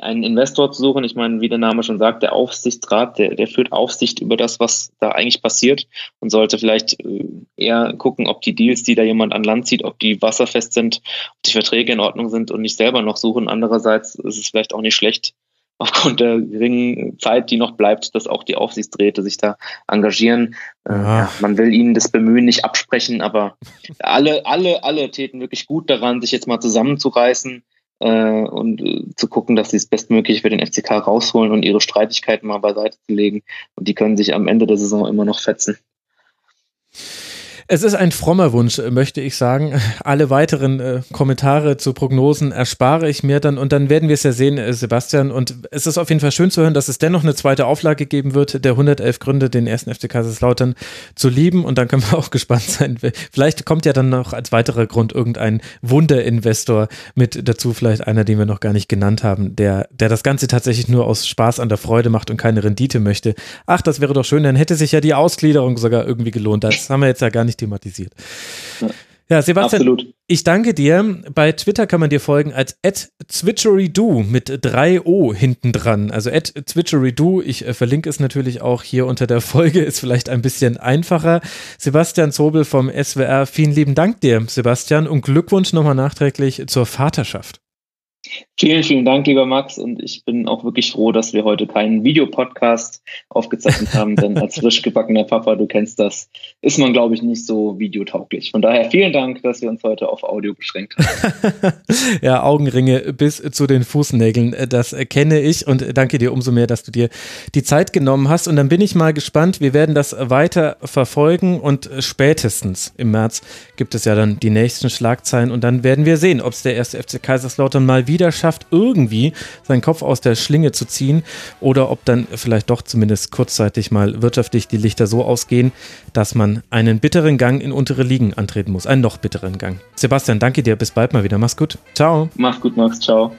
einen Investor zu suchen. Ich meine, wie der Name schon sagt, der Aufsichtsrat, der, der führt Aufsicht über das, was da eigentlich passiert und sollte vielleicht äh, eher gucken, ob die Deals, die da jemand an Land zieht, ob die wasserfest sind, ob die Verträge in Ordnung sind und nicht selber noch suchen. Andererseits ist es vielleicht auch nicht schlecht, aufgrund der geringen Zeit, die noch bleibt, dass auch die Aufsichtsräte sich da engagieren. Äh, ja. man will ihnen das Bemühen nicht absprechen, aber alle, alle, alle täten wirklich gut daran, sich jetzt mal zusammenzureißen äh, und äh, zu gucken, dass sie das Bestmögliche für den FCK rausholen und ihre Streitigkeiten mal beiseite zu legen. Und die können sich am Ende der Saison immer noch fetzen. Es ist ein frommer Wunsch, möchte ich sagen. *laughs* Alle weiteren äh, Kommentare zu Prognosen erspare ich mir dann und dann werden wir es ja sehen, äh, Sebastian. Und es ist auf jeden Fall schön zu hören, dass es dennoch eine zweite Auflage geben wird, der 111 Gründe, den ersten FC Kaiserslautern zu lieben. Und dann können wir *laughs* auch gespannt sein. Vielleicht kommt ja dann noch als weiterer Grund irgendein Wunderinvestor mit dazu, vielleicht einer, den wir noch gar nicht genannt haben, der, der das Ganze tatsächlich nur aus Spaß an der Freude macht und keine Rendite möchte. Ach, das wäre doch schön, dann hätte sich ja die Ausgliederung sogar irgendwie gelohnt. Das haben wir jetzt ja gar nicht thematisiert. Ja, Sebastian, Absolut. ich danke dir. Bei Twitter kann man dir folgen als @zwitcherydo mit drei O hinten dran. Also @zwitcherydo. Ich äh, verlinke es natürlich auch hier unter der Folge. Ist vielleicht ein bisschen einfacher. Sebastian Zobel vom SWR. Vielen lieben Dank dir, Sebastian, und Glückwunsch nochmal nachträglich zur Vaterschaft. Vielen, vielen Dank, lieber Max. Und ich bin auch wirklich froh, dass wir heute keinen Videopodcast aufgezeichnet haben, denn als frisch gebackener Papa, du kennst das, ist man, glaube ich, nicht so videotauglich. Von daher vielen Dank, dass wir uns heute auf Audio beschränkt haben. *laughs* ja, Augenringe bis zu den Fußnägeln, das kenne ich und danke dir umso mehr, dass du dir die Zeit genommen hast. Und dann bin ich mal gespannt, wir werden das weiter verfolgen und spätestens im März gibt es ja dann die nächsten Schlagzeilen und dann werden wir sehen, ob es der erste FC Kaiserslautern mal wieder schafft, irgendwie seinen Kopf aus der Schlinge zu ziehen oder ob dann vielleicht doch zumindest kurzzeitig mal wirtschaftlich die Lichter so ausgehen, dass man einen bitteren Gang in untere Ligen antreten muss. Einen noch bitteren Gang. Sebastian, danke dir. Bis bald mal wieder. Mach's gut. Ciao. Mach's gut, Max. Ciao.